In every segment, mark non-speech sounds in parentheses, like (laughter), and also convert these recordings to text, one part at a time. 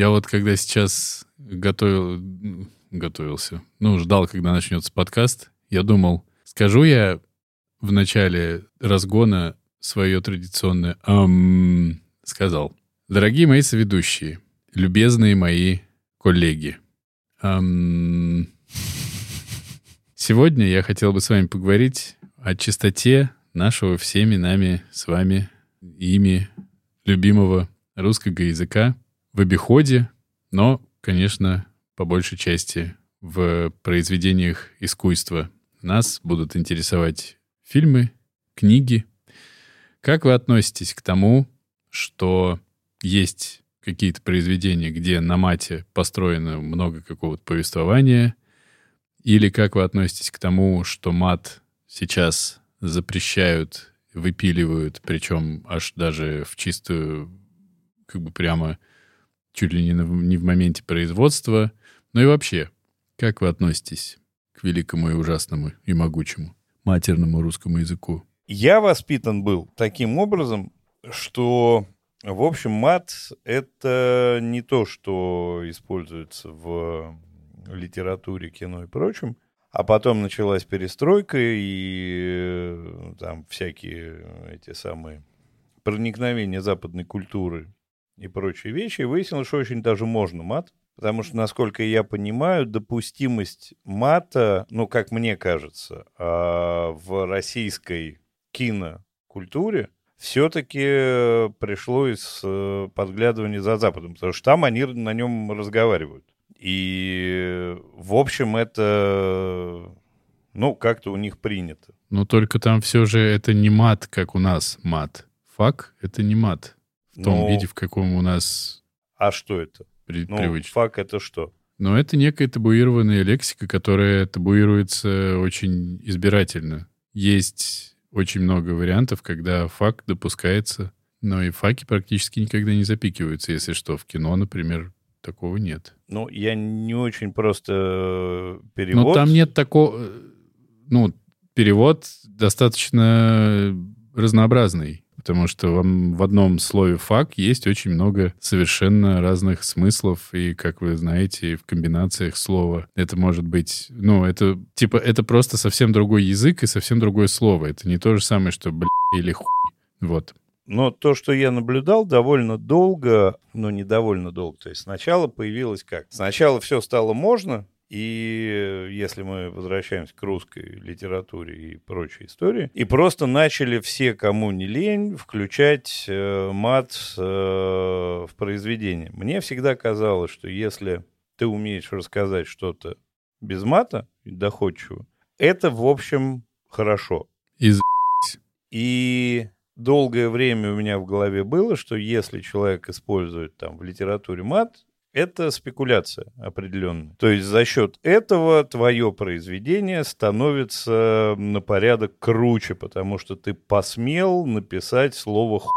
Я вот когда сейчас готовил, готовился, ну, ждал, когда начнется подкаст, я думал, скажу я в начале разгона свое традиционное «ам», сказал. Дорогие мои соведущие, любезные мои коллеги, ам, сегодня я хотел бы с вами поговорить о чистоте нашего всеми нами, с вами, ими, любимого русского языка в обиходе, но, конечно, по большей части в произведениях искусства. Нас будут интересовать фильмы, книги. Как вы относитесь к тому, что есть какие-то произведения, где на мате построено много какого-то повествования, или как вы относитесь к тому, что мат сейчас запрещают, выпиливают, причем аж даже в чистую, как бы прямо чуть ли не, на, не в моменте производства. Ну и вообще, как вы относитесь к великому и ужасному и могучему матерному русскому языку? Я воспитан был таким образом, что, в общем, мат — это не то, что используется в литературе, кино и прочем, а потом началась перестройка, и э, там всякие эти самые проникновения западной культуры и прочие вещи, и выяснилось, что очень даже можно мат, потому что, насколько я понимаю, допустимость мата, ну, как мне кажется, а, в российской кинокультуре все-таки пришло из э, подглядывания за Западом, потому что там они на нем разговаривают. И, в общем, это, ну, как-то у них принято. Но только там все же это не мат, как у нас мат. Фак — это не мат. В том Ну, виде, в каком у нас А что это? при- Ну, привычно. фак это что? Но это некая табуированная лексика, которая табуируется очень избирательно. Есть очень много вариантов, когда факт допускается, но и факи практически никогда не запикиваются, если что. В кино, например, такого нет. Ну, я не очень просто э, перевод. Но там нет такого... Ну, перевод достаточно разнообразный, потому что вам в одном слове «фак» есть очень много совершенно разных смыслов, и, как вы знаете, в комбинациях слова это может быть... Ну, это типа, это просто совсем другой язык и совсем другое слово. Это не то же самое, что «бля» или «хуй». Вот. Но то, что я наблюдал довольно долго, но не довольно долго. То есть сначала появилось как? Сначала все стало можно, и если мы возвращаемся к русской литературе и прочей истории, и просто начали все, кому не лень, включать э, мат э, в произведение. Мне всегда казалось, что если ты умеешь рассказать что-то без мата, доходчиво, это, в общем, хорошо. Из И долгое время у меня в голове было, что если человек использует там в литературе мат, это спекуляция определенная. То есть за счет этого твое произведение становится на порядок круче, потому что ты посмел написать слово хуй.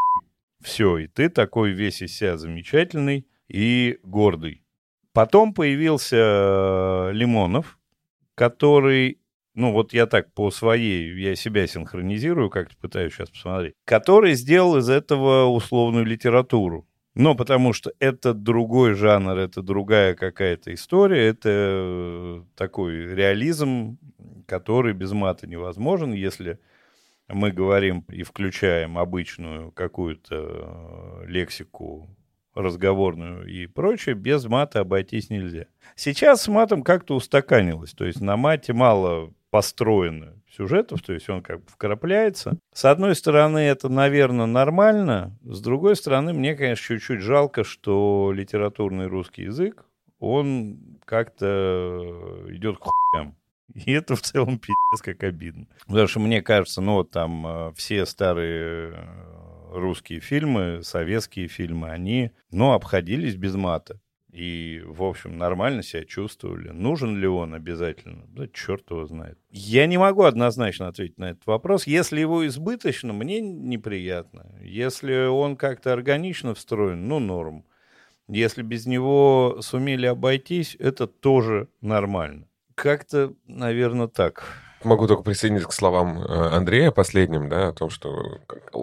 Все, и ты такой весь из себя замечательный и гордый. Потом появился э, Лимонов, который ну вот я так по своей, я себя синхронизирую, как-то пытаюсь сейчас посмотреть, который сделал из этого условную литературу. Но потому что это другой жанр, это другая какая-то история, это э, такой реализм, который без мата невозможен, если мы говорим и включаем обычную какую-то э, лексику разговорную и прочее, без мата обойтись нельзя. Сейчас с матом как-то устаканилось, то есть на мате мало построено сюжетов, то есть он как бы вкрапляется. С одной стороны, это, наверное, нормально, с другой стороны, мне, конечно, чуть-чуть жалко, что литературный русский язык, он как-то идет к хуям. И это в целом пиздец как обидно. Потому что мне кажется, ну вот там э, все старые э, русские фильмы, советские фильмы, они, ну, обходились без мата. И, в общем, нормально себя чувствовали. Нужен ли он обязательно? Да черт его знает. Я не могу однозначно ответить на этот вопрос. Если его избыточно, мне неприятно. Если он как-то органично встроен, ну, норм. Если без него сумели обойтись, это тоже нормально. Как-то, наверное, так. Могу только присоединиться к словам э, Андрея последним, да, о том, что,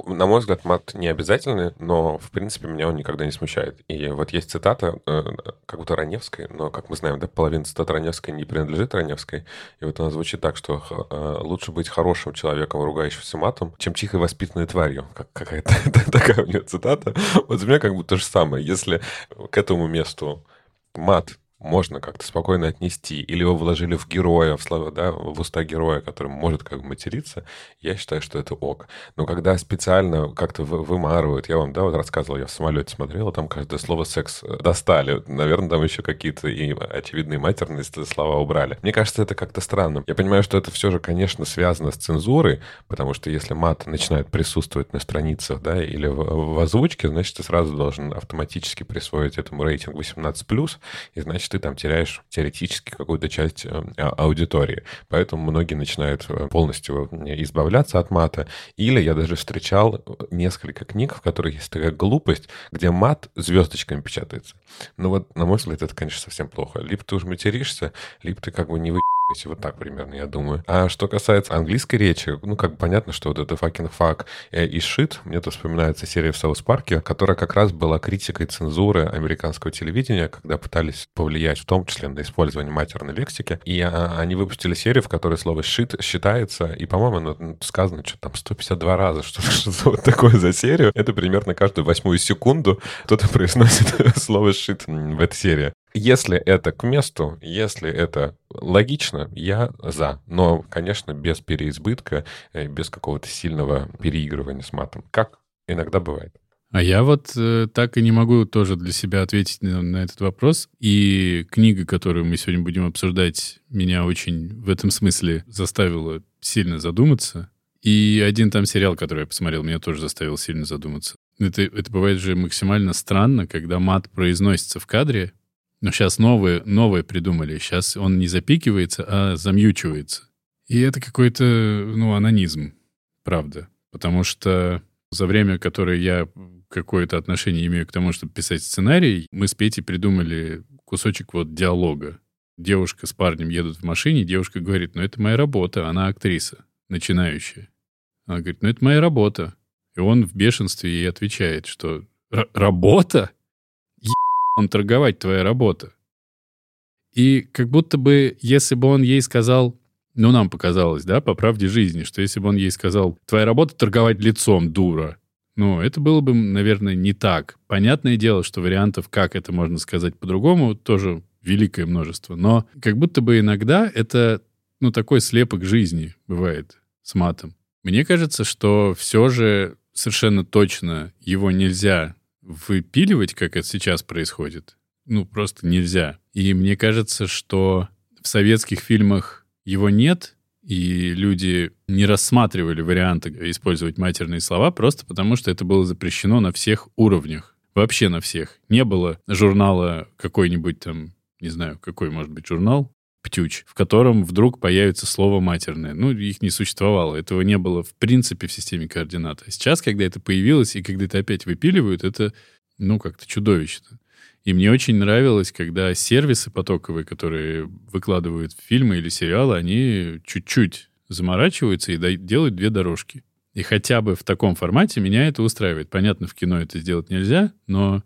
на мой взгляд, мат не обязательный, но, в принципе, меня он никогда не смущает. И вот есть цитата, э, как будто Раневской, но, как мы знаем, да, половина цитат Раневской не принадлежит Раневской. И вот она звучит так, что э, лучше быть хорошим человеком, ругающимся матом, чем тихой воспитанной тварью. Как, какая-то (laughs) такая у нее цитата. Вот у меня как будто то же самое. Если к этому месту мат можно как-то спокойно отнести, или его вложили в героя, в, слова, да, в уста героя, который может как бы материться, я считаю, что это ок. Но когда специально как-то вымарывают, я вам, да, вот рассказывал, я в самолете смотрел, там каждое слово «секс» достали. Наверное, там еще какие-то и очевидные матерные слова убрали. Мне кажется, это как-то странно. Я понимаю, что это все же, конечно, связано с цензурой, потому что если мат начинает присутствовать на страницах, да, или в, в озвучке, значит, ты сразу должен автоматически присвоить этому рейтинг 18+, и значит, ты там теряешь теоретически какую-то часть э, а, аудитории. Поэтому многие начинают э, полностью э, избавляться от мата. Или я даже встречал несколько книг, в которых есть такая глупость, где мат звездочками печатается. Ну вот, на мой взгляд, это, конечно, совсем плохо. Либо ты уже материшься, либо ты как бы не вы если вот так примерно, я думаю. А что касается английской речи, ну, как понятно, что вот это fucking fuck и shit, мне тут вспоминается серия в South Park е, которая как раз была критикой цензуры американского телевидения, когда пытались повлиять в том числе на использование матерной лексики. И а, они выпустили серию, в которой слово shit считается, и, по-моему, ну, сказано что там 152 раза, что-то что вот такое за серию. Это примерно каждую восьмую секунду кто-то (laughs) произносит слово shit в этой серии. Если это к месту, если это логично, я за. Но, конечно, без переизбытка, без какого-то сильного переигрывания с матом. Как иногда бывает. А я вот э, так и не могу тоже для себя ответить на, на этот вопрос. И книга, которую мы сегодня будем обсуждать, меня очень в этом смысле заставила сильно задуматься. И один там сериал, который я посмотрел, меня тоже заставил сильно задуматься. Это, это бывает же максимально странно, когда мат произносится в кадре, но сейчас новые, новые придумали. Сейчас он не запикивается, а замьючивается. И это какой-то, ну, анонизм, правда. Потому что за время, которое я какое-то отношение имею к тому, чтобы писать сценарий, мы с Петей придумали кусочек вот диалога. Девушка с парнем едут в машине, девушка говорит, ну, это моя работа, она актриса, начинающая. Она говорит, ну, это моя работа. И он в бешенстве ей отвечает, что работа? Он торговать, твоя работа. И как будто бы, если бы он ей сказал, ну, нам показалось, да, по правде жизни, что если бы он ей сказал, твоя работа торговать лицом, дура, ну, это было бы, наверное, не так. Понятное дело, что вариантов, как это можно сказать по-другому, тоже великое множество. Но как будто бы иногда это, ну, такой слепок жизни бывает с матом. Мне кажется, что все же совершенно точно его нельзя выпиливать, как это сейчас происходит, ну, просто нельзя. И мне кажется, что в советских фильмах его нет, и люди не рассматривали варианты использовать матерные слова просто потому, что это было запрещено на всех уровнях. Вообще на всех. Не было журнала какой-нибудь там, не знаю, какой может быть журнал, птюч, в котором вдруг появится слово матерное. Ну, их не существовало. Этого не было в принципе в системе координат. А сейчас, когда это появилось, и когда это опять выпиливают, это, ну, как-то чудовищно. И мне очень нравилось, когда сервисы потоковые, которые выкладывают фильмы или сериалы, они чуть-чуть заморачиваются и делают две дорожки. И хотя бы в таком формате меня это устраивает. Понятно, в кино это сделать нельзя, но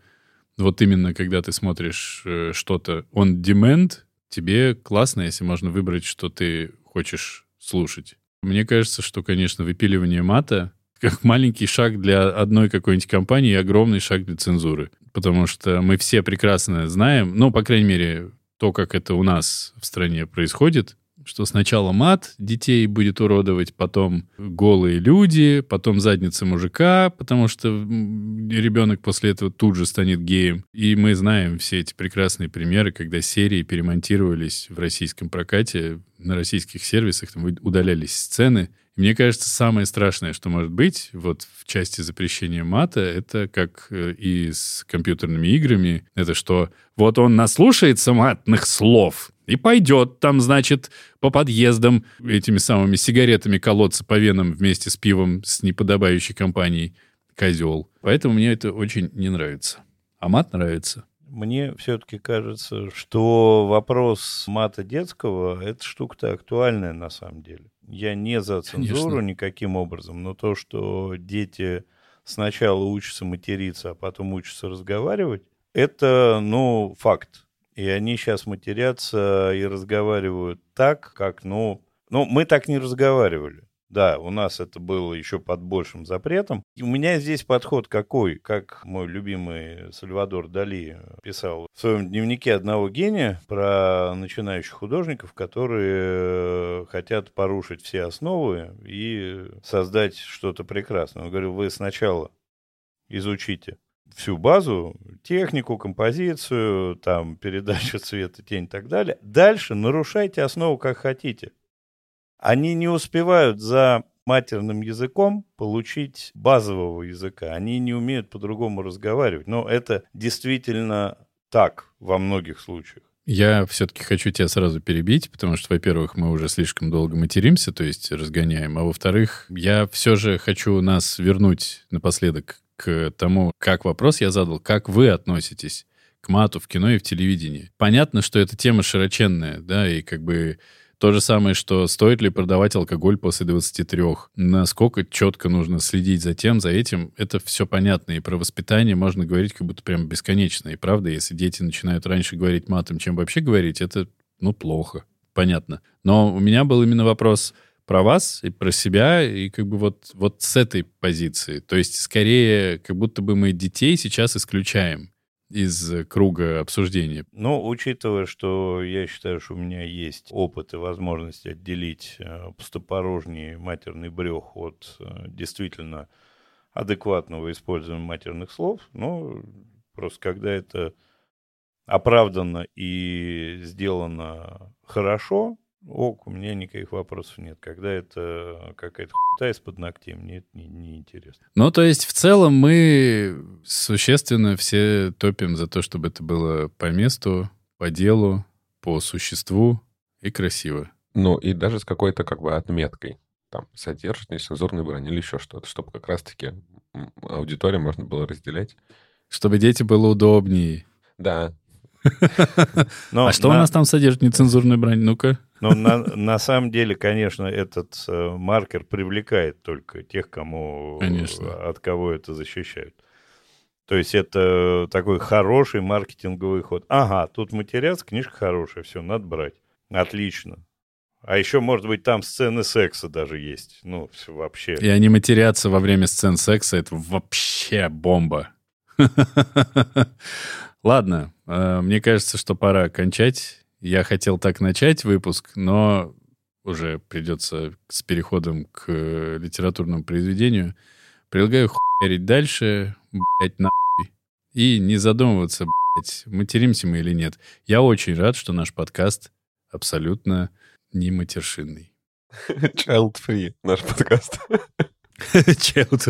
вот именно когда ты смотришь э, что-то on demand, тебе классно, если можно выбрать, что ты хочешь слушать. Мне кажется, что, конечно, выпиливание мата как маленький шаг для одной какой-нибудь компании и огромный шаг для цензуры. Потому что мы все прекрасно знаем, ну, по крайней мере, то, как это у нас в стране происходит, что сначала мат детей будет уродовать, потом голые люди, потом задница мужика, потому что ребенок после этого тут же станет геем. И мы знаем все эти прекрасные примеры, когда серии перемонтировались в российском прокате, на российских сервисах, там удалялись сцены, мне кажется, самое страшное, что может быть вот в части запрещения мата, это как э, и с компьютерными играми, это что вот он наслушается матных слов и пойдет там, значит, по подъездам этими самыми сигаретами колоться по венам вместе с пивом с неподобающей компанией козел. Поэтому мне это очень не нравится. А мат нравится. Мне все-таки кажется, что вопрос мата детского – это штука-то актуальная на самом деле. Я не за цензуру Конечно. никаким образом, но то, что дети сначала учатся материться, а потом учатся разговаривать, это, ну, факт. И они сейчас матерятся и разговаривают так, как, ну... Ну, мы так не разговаривали. Да, у нас это было еще под большим запретом. И у меня здесь подход какой, как мой любимый Сальвадор Дали писал в своем дневнике одного гения про начинающих художников, которые э, хотят порушить все основы и создать что-то прекрасное. Он говорил, вы сначала изучите всю базу, технику, композицию, там, передачу цвета, тень и так далее. Дальше нарушайте основу как хотите. Они не успевают за матерным языком получить базового языка. Они не умеют по-другому разговаривать. Но это действительно так во многих случаях. Я все-таки хочу тебя сразу перебить, потому что, во-первых, мы уже слишком долго материмся, то есть разгоняем, а во-вторых, я все же хочу нас вернуть напоследок к тому, как вопрос я задал, как вы относитесь к мату в кино и в телевидении. Понятно, что эта тема широченная, да, и как бы то же самое, что стоит ли продавать алкоголь после 23, насколько четко нужно следить за тем, за этим, это все понятно. И про воспитание можно говорить как будто прям бесконечно. И правда, если дети начинают раньше говорить матом, чем вообще говорить, это, ну, плохо. Понятно. Но у меня был именно вопрос про вас и про себя, и как бы вот, вот с этой позиции. То есть скорее, как будто бы мы детей сейчас исключаем из круга обсуждения. Но учитывая, что я считаю, что у меня есть опыт и возможность отделить э, пустопорожний матерный брех от э, действительно адекватного использования матерных слов, ну, просто когда это оправдано и сделано хорошо, ок, у меня никаких вопросов нет. Когда это какая-то хуйта из-под ногтей, мне это не, не интересно. Ну, то есть, в целом, мы существенно все топим за то, чтобы это было по месту, по делу, по существу и красиво. Ну, и даже с какой-то как бы отметкой. Там содержит нецензурный брань или еще что-то, чтобы как раз-таки аудиторию можно было разделять. Чтобы дети было удобнее. Да, (laughs) а что у на- нас там содержит нецензурная брань? Ну-ка. Но на, на самом деле, конечно, этот э, маркер привлекает только тех, кому Конечно. от кого это защищают. То есть это такой хороший маркетинговый ход. Ага, тут матерятся, книжка хорошая, все, надо брать. Отлично. А еще, может быть, там сцены секса даже есть. Ну, всё вообще. И они матерятся во время сцен секса. Это вообще бомба. (laughs) Ладно, э, мне кажется, что пора кончать. Я хотел так начать выпуск, но уже придется с переходом к э, литературному произведению. Предлагаю хуярить дальше, блять, нахуй. И не задумываться, блять, материмся мы или нет. Я очень рад, что наш подкаст абсолютно не матершинный. (laughs) child free наш подкаст. (laughs) Челт.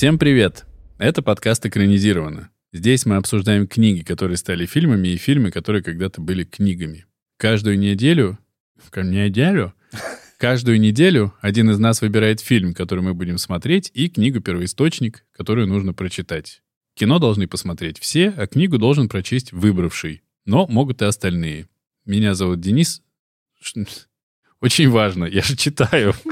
Всем привет! Это подкаст «Экранизировано». Здесь мы обсуждаем книги, которые стали фильмами, и фильмы, которые когда-то были книгами. Каждую неделю... в ка- Неделю? (laughs) Каждую неделю один из нас выбирает фильм, который мы будем смотреть, и книгу-первоисточник, которую нужно прочитать. Кино должны посмотреть все, а книгу должен прочесть выбравший. Но могут и остальные. Меня зовут Денис. (laughs) Очень важно, я же читаю. (laughs)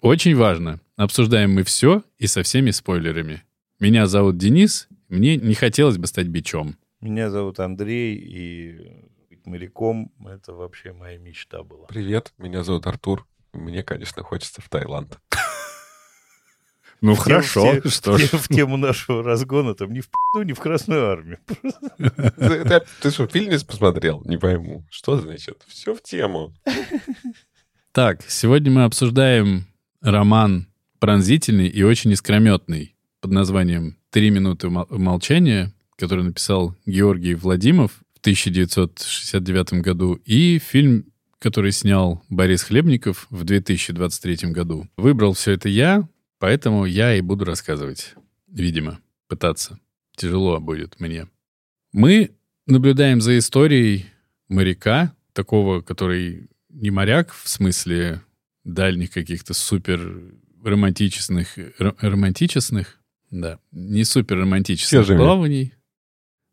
Очень важно. Обсуждаем мы все и со всеми спойлерами. Меня зовут Денис. Мне не хотелось бы стать бичом. Меня зовут Андрей, и быть моряком — это вообще моя мечта была. Привет, меня зовут Артур. Мне, конечно, хочется в Таиланд. (laughs) Ну В тем- хорошо, в те- (laughs) что в ж. В тему нашего разгона там ни в пи***у, ни в Красную Армию. (laughs) Ты что, фильм не посмотрел? Не пойму. Что значит? Все в тему. Так, сегодня мы обсуждаем роман пронзительный и очень искрометный под названием «Три минуты мол- молчания», который написал Георгий Владимов в 1969 году, и фильм который снял Борис Хлебников в 2023 году. Выбрал все это я, поэтому я и буду рассказывать. Видимо, пытаться. Тяжело будет мне. Мы наблюдаем за историей моряка, такого, который не моряк в смысле дальних каких-то супер романтичных, романтичных, да, не супер романтических плаваний.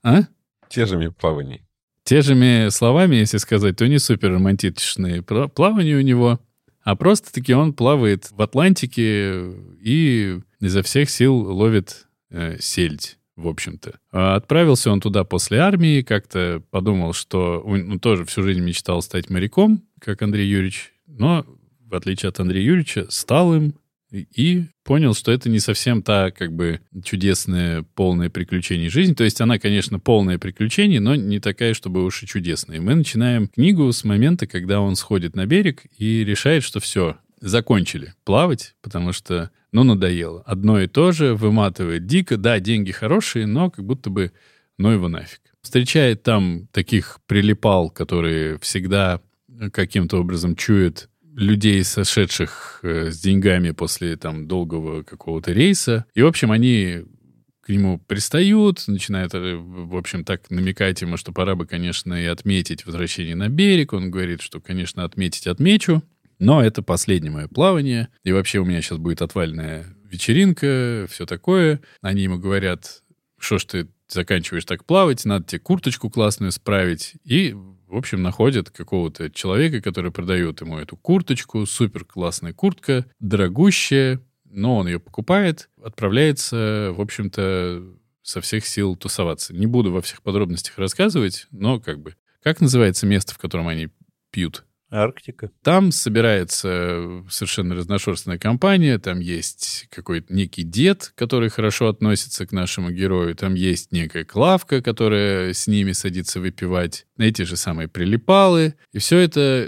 А? Те же плаваний. Те же словами, если сказать, то не супер романтичные плавания у него, а просто-таки он плавает в Атлантике и изо всех сил ловит э, сельдь в общем-то. А отправился он туда после армии, как-то подумал, что он ну, тоже всю жизнь мечтал стать моряком, как Андрей Юрьевич, но, в отличие от Андрея Юрьевича, стал им и понял, что это не совсем та, как бы, чудесная, полная приключений жизнь. То есть она, конечно, полная приключений, но не такая, чтобы уж и чудесная. И мы начинаем книгу с момента, когда он сходит на берег и решает, что все, закончили плавать, потому что, ну, надоело. Одно и то же, выматывает дико. Да, деньги хорошие, но как будто бы, ну его нафиг. Встречает там таких прилипал, которые всегда каким-то образом чуют людей, сошедших э, с деньгами после там долгого какого-то рейса. И, в общем, они к нему пристают, начинают, э, в общем, так намекать ему, что пора бы, конечно, и отметить возвращение на берег. Он говорит, что, конечно, отметить отмечу, но это последнее мое плавание, и вообще у меня сейчас будет отвальная вечеринка, все такое. Они ему говорят, что ж ты заканчиваешь так плавать, надо тебе курточку классную справить. И в общем, находят какого-то человека, который продает ему эту курточку, супер классная куртка, дорогущая, но он ее покупает, отправляется, в общем-то, со всех сил тусоваться. Не буду во всех подробностях рассказывать, но как бы... Как называется место, в котором они пьют? Арктика. Там собирается совершенно разношерстная компания, там есть какой-то некий дед, который хорошо относится к нашему герою, там есть некая Клавка, которая с ними садится выпивать, эти же самые прилипалы, и все это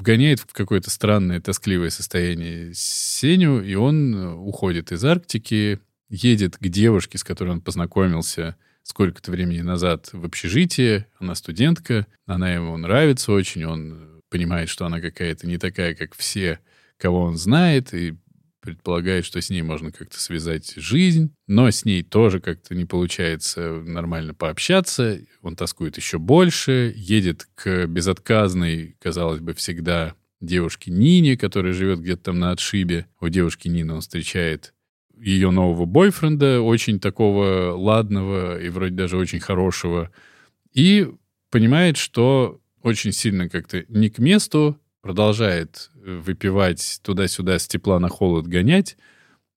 вгоняет в какое-то странное, тоскливое состояние Сеню, и он уходит из Арктики, едет к девушке, с которой он познакомился сколько-то времени назад в общежитие, она студентка, она ему нравится очень, он понимает, что она какая-то не такая, как все, кого он знает, и предполагает, что с ней можно как-то связать жизнь, но с ней тоже как-то не получается нормально пообщаться. Он тоскует еще больше, едет к безотказной, казалось бы, всегда девушке Нине, которая живет где-то там на отшибе. У девушки Нины он встречает ее нового бойфренда, очень такого ладного и вроде даже очень хорошего, и понимает, что очень сильно как-то не к месту, продолжает э, выпивать туда-сюда с тепла на холод гонять,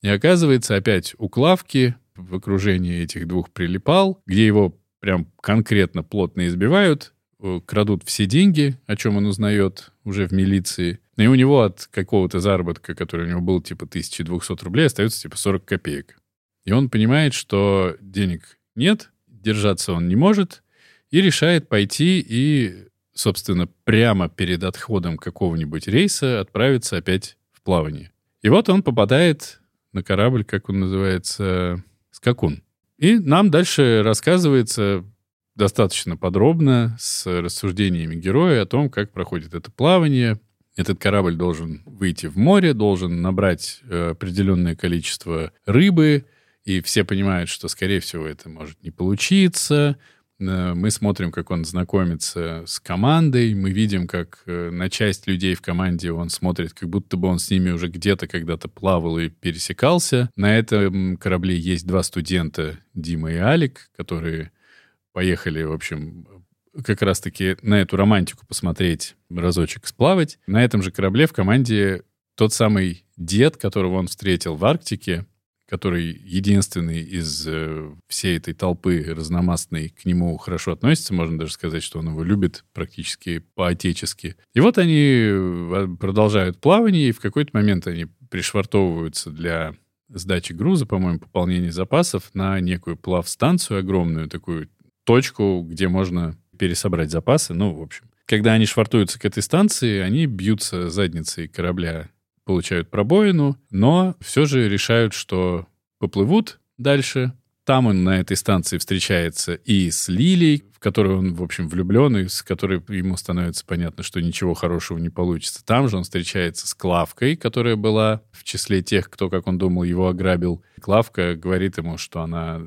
и оказывается опять у Клавки в окружении этих двух прилипал, где его прям конкретно плотно избивают, э, крадут все деньги, о чем он узнает уже в милиции. И у него от какого-то заработка, который у него был типа 1200 рублей, остается типа 40 копеек. И он понимает, что денег нет, держаться он не может, и решает пойти и собственно, прямо перед отходом какого-нибудь рейса отправиться опять в плавание. И вот он попадает на корабль, как он называется, «Скакун». И нам дальше рассказывается достаточно подробно с рассуждениями героя о том, как проходит это плавание. Этот корабль должен выйти в море, должен набрать э, определенное количество рыбы, и все понимают, что, скорее всего, это может не получиться, мы смотрим, как он знакомится с командой, мы видим, как э, на часть людей в команде он смотрит, как будто бы он с ними уже где-то когда-то плавал и пересекался. На этом корабле есть два студента, Дима и Алик, которые поехали, в общем, как раз-таки на эту романтику посмотреть, разочек сплавать. На этом же корабле в команде тот самый дед, которого он встретил в Арктике, который единственный из э, всей этой толпы разномастной к нему хорошо относится, можно даже сказать, что он его любит практически по-отечески. И вот они э, продолжают плавание, и в какой-то момент они пришвартовываются для сдачи груза, по-моему, пополнения запасов на некую плавстанцию огромную, такую точку, где можно пересобрать запасы. Ну, в общем, когда они швартуются к этой станции, они бьются задницей корабля получают пробоину, но все же решают, что поплывут дальше Там он на этой станции встречается и с Лилей, в которую он, в общем, влюблен, и с которой ему становится понятно, что ничего хорошего не получится. Там же он встречается с Клавкой, которая была в числе тех, кто, как он думал, его ограбил. Клавка говорит ему, что она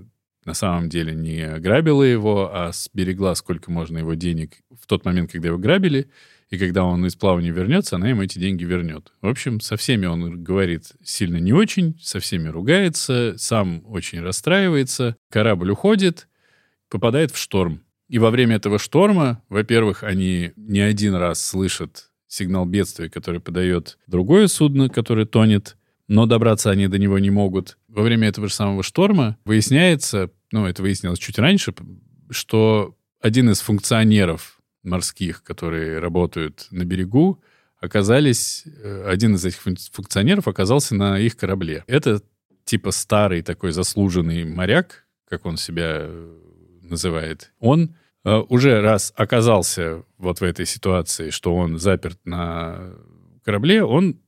на самом деле не ограбила его, а сберегла сколько можно его денег в тот момент, когда его грабили, и когда он из плавания вернется, она ему эти деньги вернет. В общем, со всеми он говорит сильно не очень, со всеми ругается, сам очень расстраивается. Корабль уходит, попадает в шторм. И во время этого шторма, во-первых, они не один раз слышат сигнал бедствия, который подает другое судно, которое тонет, но добраться они до него не могут. Во время этого же самого шторма выясняется, ну, это выяснилось чуть раньше, что один из функционеров морских, которые работают на берегу, оказались, э, один из этих функционеров оказался на их корабле. Это типа старый такой заслуженный моряк, как он себя э, называет. Он э, уже раз оказался вот в этой ситуации, что он заперт на корабле, он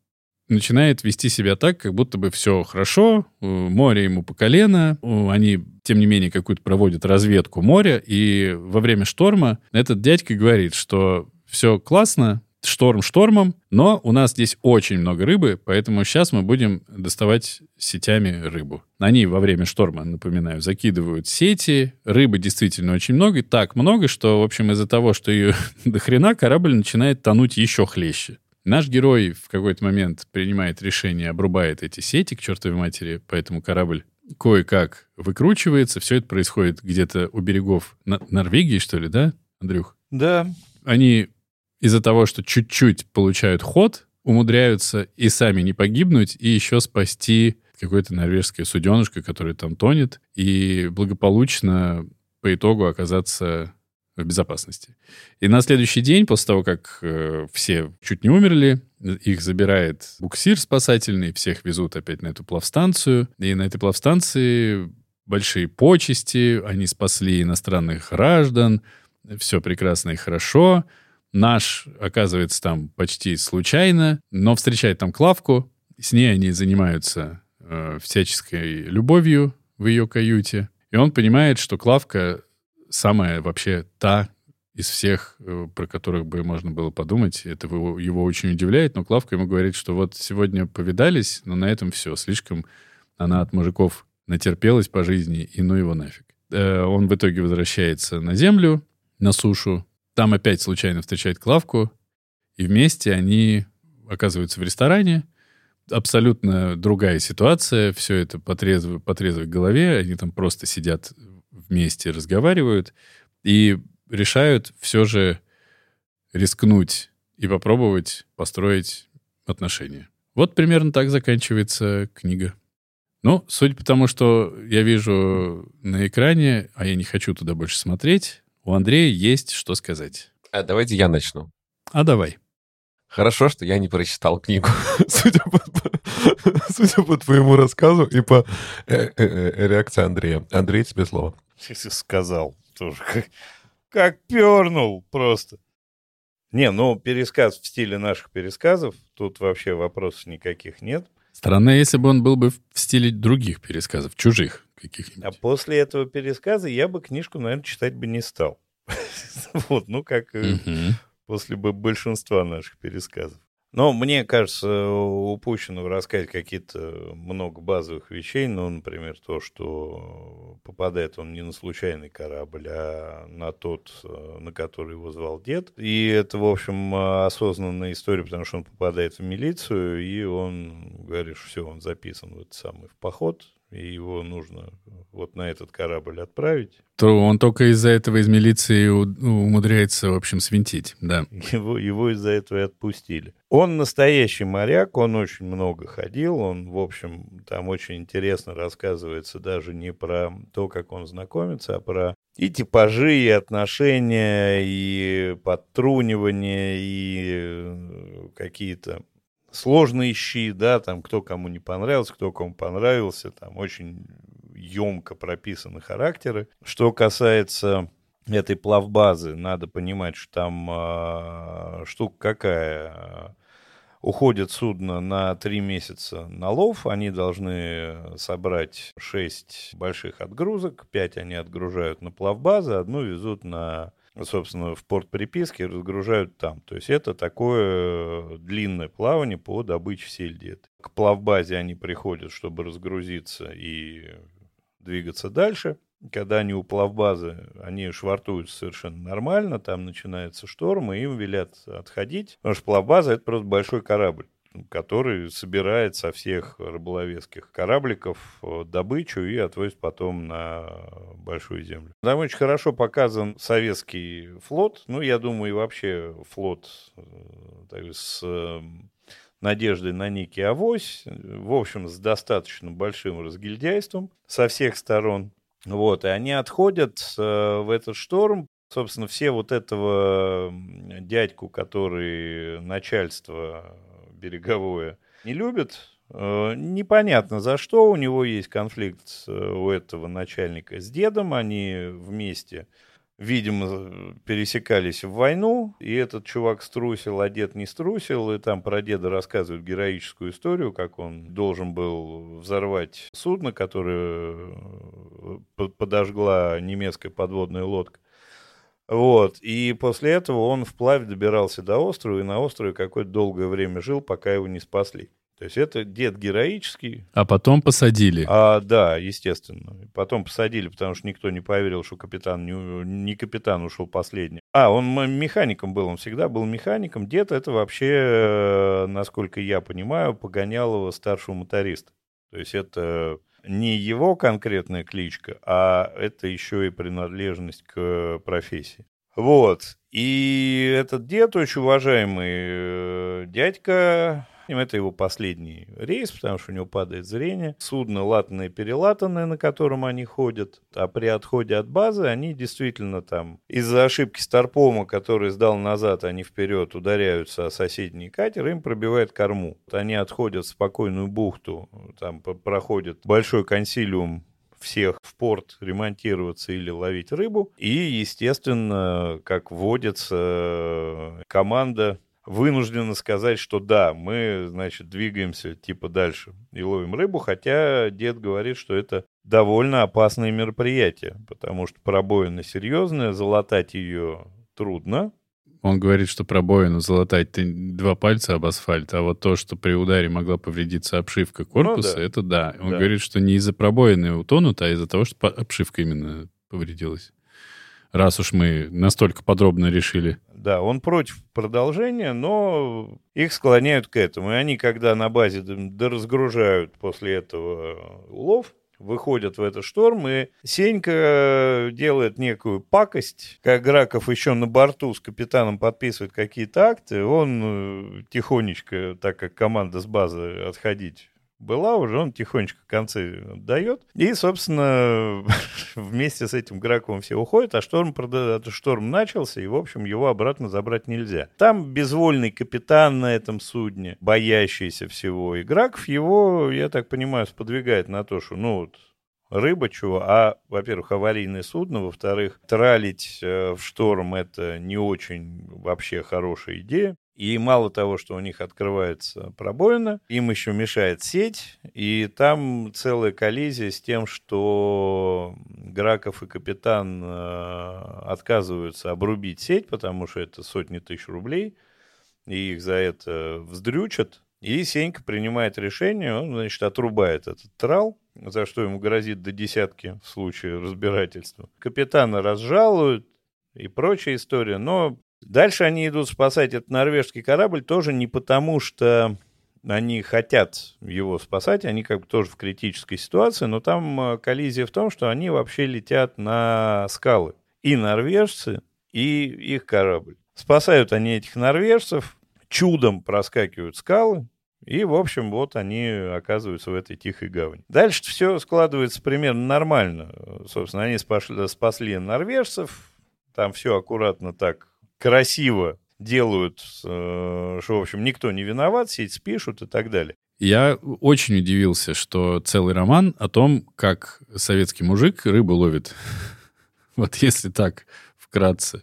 начинает вести себя так, как будто бы все хорошо, море ему по колено, они, тем не менее, какую-то проводят разведку моря, и во время шторма этот дядька говорит, что все классно, шторм штормом, но у нас здесь очень много рыбы, поэтому сейчас мы будем доставать сетями рыбу. Они во время шторма, напоминаю, закидывают сети, рыбы действительно очень много, и так много, что, в общем, из-за того, что ее (laughs) до хрена, корабль начинает тонуть еще хлеще. Наш герой в какой-то момент принимает решение, обрубает эти сети к чертовой матери, поэтому корабль кое-как выкручивается. Все это происходит где-то у берегов Норвегии, что ли, да, Андрюх? Да. Они из-за того, что чуть-чуть получают ход, умудряются и сами не погибнуть, и еще спасти какое-то норвежское суденышко, которое там тонет, и благополучно по итогу оказаться в безопасности. И на следующий день, после того, как э, все чуть не умерли, их забирает буксир спасательный, всех везут опять на эту плавстанцию. И на этой плавстанции большие почести, они спасли иностранных граждан, все прекрасно и хорошо. Наш оказывается там почти случайно, но встречает там Клавку, с ней они занимаются э, всяческой любовью в ее каюте. И он понимает, что Клавка самая вообще та из всех, э, про которых бы можно было подумать. Это его, его очень удивляет, но Клавка ему говорит, что вот сегодня повидались, но на этом все. Слишком она от мужиков натерпелась по жизни, и ну его нафиг. Э, он в итоге возвращается на землю, на сушу. Там опять случайно встречает Клавку, и вместе они оказываются в ресторане. Абсолютно другая ситуация. Все это по трезвой, голове. Они там просто сидят вместе разговаривают и решают все же рискнуть и попробовать построить отношения. Вот примерно так заканчивается книга. Ну, судя по тому, что я вижу на экране, а я не хочу туда больше смотреть, у Андрея есть что сказать. А давайте я начну. А давай. Хорошо, что я не прочитал книгу, (laughs) судя, по, (laughs) судя по твоему рассказу и по э, э, э, реакции Андрея. Андрей, тебе слово. Сказал тоже. Как, как пернул просто. Не, ну, пересказ в стиле наших пересказов, тут вообще вопросов никаких нет. Странно, если бы он был бы в стиле других пересказов, чужих каких-нибудь. А после этого пересказа я бы книжку, наверное, читать бы не стал. (laughs) Вот, ну, как после бы большинства наших пересказов. Но мне кажется, упущено в какие-то много базовых вещей. Ну, например, то, что попадает он не на случайный корабль, а на тот, на который его звал дед. И это, в общем, осознанная история, потому что он попадает в милицию, и он говорит, что все, он записан в этот самый в поход, и его нужно вот на этот корабль отправить. То он только из-за этого из милиции умудряется, в общем, свинтить, да. (laughs) Его, его из-за этого и отпустили. Он настоящий моряк, он очень много ходил, он, в общем, там очень интересно рассказывается даже не про то, как он знакомится, а про и типажи, и отношения, и подтрунивания, и э, какие-то сложные щи, да, там кто кому не понравился, кто кому понравился, там очень емко прописаны характеры. Что касается этой плавбазы, надо понимать, что там э, штука какая. уходит судно на три месяца на лов, они должны собрать шесть больших отгрузок, пять они отгружают на плавбазы, одну везут на собственно, в порт приписки разгружают там. То есть это такое длинное плавание по добыче сельди. К плавбазе они приходят, чтобы разгрузиться и двигаться дальше. Когда они у плавбазы, они швартуются совершенно нормально, там начинается шторм, и им велят отходить, потому что плавбаза — это просто большой корабль который собирает со всех рыболовецких корабликов э, добычу и отвозит потом на Большую Землю. Там очень хорошо показан советский флот, ну, я думаю, и вообще флот э, с э, надеждой на некий авось, в общем, с достаточно большим разгильдяйством со всех сторон. Вот, и они отходят в этот шторм, собственно, все вот этого дядьку, который начальство береговое не любит. Э, непонятно за что. У него есть конфликт э, у этого начальника с дедом. Они вместе, видимо, пересекались в войну. И этот чувак струсил, а дед не струсил. И там про деда рассказывают героическую историю, как он должен был взорвать судно, которое э, подожгла немецкая подводная лодка. Вот. И после этого он вплавь добирался до острова, и на острове какое-то долгое время жил, пока его не спасли. То есть это дед героический. А потом посадили. А, да, естественно. Потом посадили, потому что никто не поверил, что капитан не, не капитан ушел последний. А, он механиком был, он всегда был механиком. Дед это вообще, э, насколько я понимаю, погонял его старшего моториста. То есть это не его конкретная кличка, а это еще и принадлежность к профессии. Вот. И этот дед, очень уважаемый э, дядька, это его последний рейс, потому что у него падает зрение. Судно латанное перелатанное, на котором они ходят. А при отходе от базы они действительно там из-за ошибки Старпома, который сдал назад, они вперед ударяются о соседний катер, им пробивает корму. Они отходят в спокойную бухту, там проходит большой консилиум всех в порт ремонтироваться или ловить рыбу. И, естественно, как водится, команда вынуждены сказать, что да, мы, значит, двигаемся типа дальше и ловим рыбу, хотя дед говорит, что это довольно опасное мероприятие, потому что пробоина серьезная, залатать ее трудно. Он говорит, что пробоину залатать ты два пальца об асфальт, а вот то, что при ударе могла повредиться обшивка корпуса, ну, да. это да. Он да. говорит, что не из-за пробоины утонут, а из-за того, что обшивка именно повредилась раз уж мы настолько подробно решили. Да, он против продолжения, но их склоняют к этому. И они, когда на базе доразгружают после этого улов, выходят в этот шторм, и Сенька делает некую пакость. Как Граков еще на борту с капитаном подписывает какие-то акты, он э, тихонечко, так как команда с базы отходить была уже, он тихонечко концы дает. И, собственно, (laughs) вместе с этим Граковым все уходят, а шторм, шторм начался, и, в общем, его обратно забрать нельзя. Там безвольный капитан на этом судне, боящийся всего. И Граков его, я так понимаю, сподвигает на то, что, ну, вот, рыба чего, а, во-первых, аварийное судно, во-вторых, тралить э, в шторм это не очень вообще хорошая идея. И мало того, что у них открывается пробоина, им еще мешает сеть, и там целая коллизия с тем, что Граков и капитан э, отказываются обрубить сеть, потому что это сотни тысяч рублей, и их за это вздрючат. И Сенька принимает решение, он, значит, отрубает этот трал, за что ему грозит до десятки в случае разбирательства. Капитана разжалуют и прочая история, но Дальше они идут спасать этот норвежский корабль тоже не потому, что они хотят его спасать, они как бы тоже в критической ситуации, но там э, коллизия в том, что они вообще летят на скалы. И норвежцы, и их корабль. Спасают они этих норвежцев, чудом проскакивают скалы, и, в общем, вот они оказываются в этой тихой гавани. Дальше все складывается примерно нормально. Собственно, они спасли, спасли норвежцев, там все аккуратно так красиво делают, э, что, в общем, никто не виноват, сеть спишут и так далее. Я очень удивился, что целый роман о том, как советский мужик рыбу ловит. (laughs) Вот если так вкратце.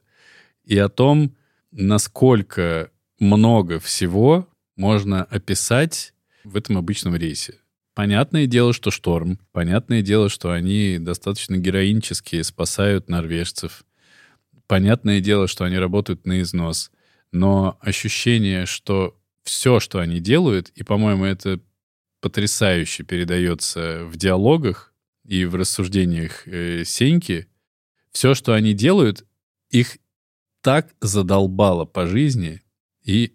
И о том, насколько много всего можно описать в этом обычном рейсе? Понятное дело, что шторм. Понятное дело, что они достаточно героинческие, спасают норвежцев. Понятное дело, что они работают на износ. Но ощущение, что все, что они делают, и, по-моему, это потрясающе передается в диалогах и в рассуждениях э, Сеньки, все, что они делают, их так задолбало по жизни, и,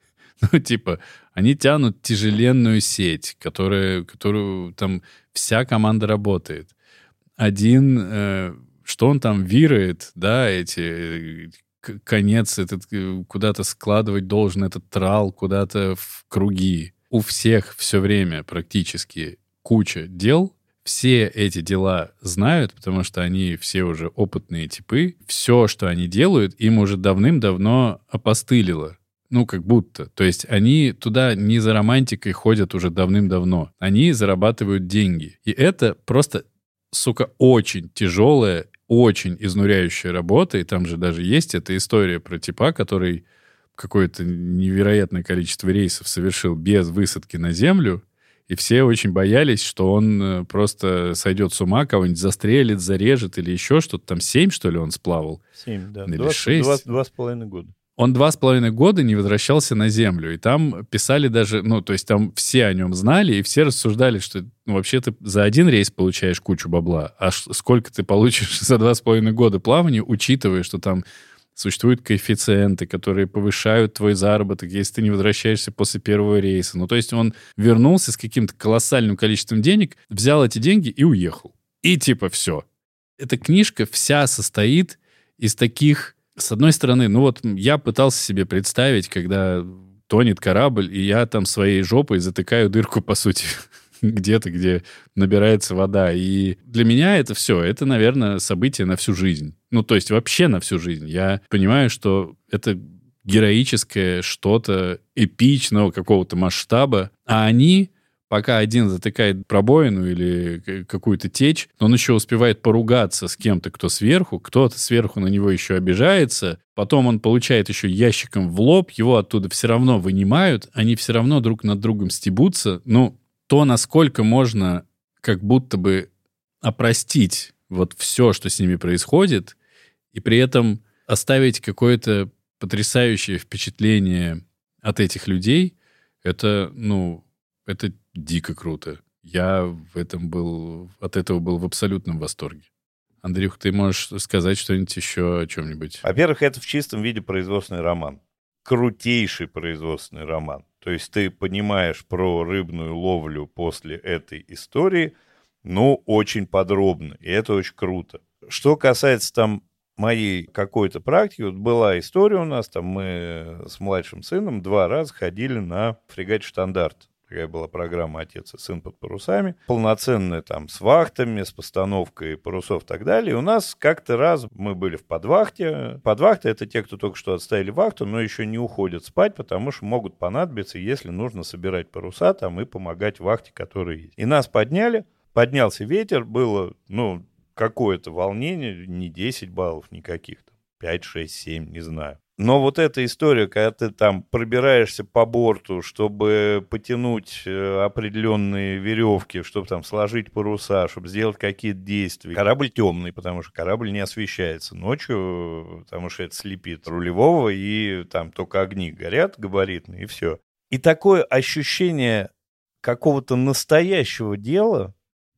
(laughs) ну, типа, они тянут тяжеленную сеть, которая, которую там вся команда работает. Один, э, что он там вирает, да, эти конец этот э, куда-то складывать должен, этот трал куда-то в круги. У всех все время практически куча дел, все эти дела знают, потому что они все уже опытные типы. Все, что они делают, им уже давным-давно опостылило. Ну, как будто. То есть они туда не за романтикой ходят уже давным-давно. Они зарабатывают деньги. И это просто, сука, очень тяжелая, очень изнуряющая работа. И там же даже есть эта история про типа, который какое-то невероятное количество рейсов совершил без высадки на землю. И все очень боялись, что он э, просто сойдет с ума, кого-нибудь застрелит, зарежет или еще что-то. Там семь, что ли, он сплавал? Семь, да. Или шесть. Два с половиной года. Он два с половиной года не возвращался на Землю. И там писали даже, ну, то есть там все о нем знали, и все рассуждали, что ну, вообще ты за один рейс получаешь кучу бабла, а сколько ты получишь (laughs) за два с половиной года плавания, учитывая, что там существуют коэффициенты, которые повышают твой заработок, если ты не возвращаешься после первого рейса. Ну, то есть он вернулся с каким-то колоссальным количеством денег, взял эти деньги и уехал. И типа все. Эта книжка вся состоит из таких с одной стороны, ну вот я пытался себе представить, когда тонет корабль, и я там своей жопой затыкаю дырку, по сути, (laughs) где-то, где набирается вода. И для меня это все, это, наверное, событие на всю жизнь. Ну, то есть вообще на всю жизнь. Я понимаю, что это героическое что-то эпичного какого-то масштаба, а они пока один затыкает пробоину или какую-то течь, он еще успевает поругаться с кем-то, кто сверху, кто-то сверху на него еще обижается, потом он получает еще ящиком в лоб, его оттуда все равно вынимают, они все равно друг над другом стебутся. Ну, то, насколько можно как будто бы опростить вот все, что с ними происходит, и при этом оставить какое-то потрясающее впечатление от этих людей, это, ну, это дико круто. Я в этом был, от этого был в абсолютном восторге. Андрюх, ты можешь сказать что-нибудь еще о чем-нибудь? Во-первых, это в чистом виде производственный роман. Крутейший производственный роман. То есть ты понимаешь про рыбную ловлю после этой истории, ну, очень подробно. И это очень круто. Что касается там моей какой-то практики, вот была история у нас, там мы с младшим сыном два раза ходили на фрегат «Штандарт». Такая была программа «Отец и сын под парусами». Полноценная там с вахтами, с постановкой парусов и так далее. И у нас как-то раз мы были в подвахте. Подвахта — это те, кто только что отставили вахту, но еще не уходят спать, потому что могут понадобиться, если нужно собирать паруса там и помогать вахте, которая есть. И нас подняли, поднялся ветер, было, ну, какое-то волнение, не 10 баллов никаких, там, 5, 6, 7, не знаю. Но вот эта история, когда ты там пробираешься по борту, чтобы потянуть э, определенные веревки, чтобы там сложить паруса, чтобы сделать какие-то действия. Корабль темный, потому что корабль не освещается ночью, потому что это слепит рулевого, и там только огни горят габаритные, и все. И такое ощущение какого-то настоящего дела,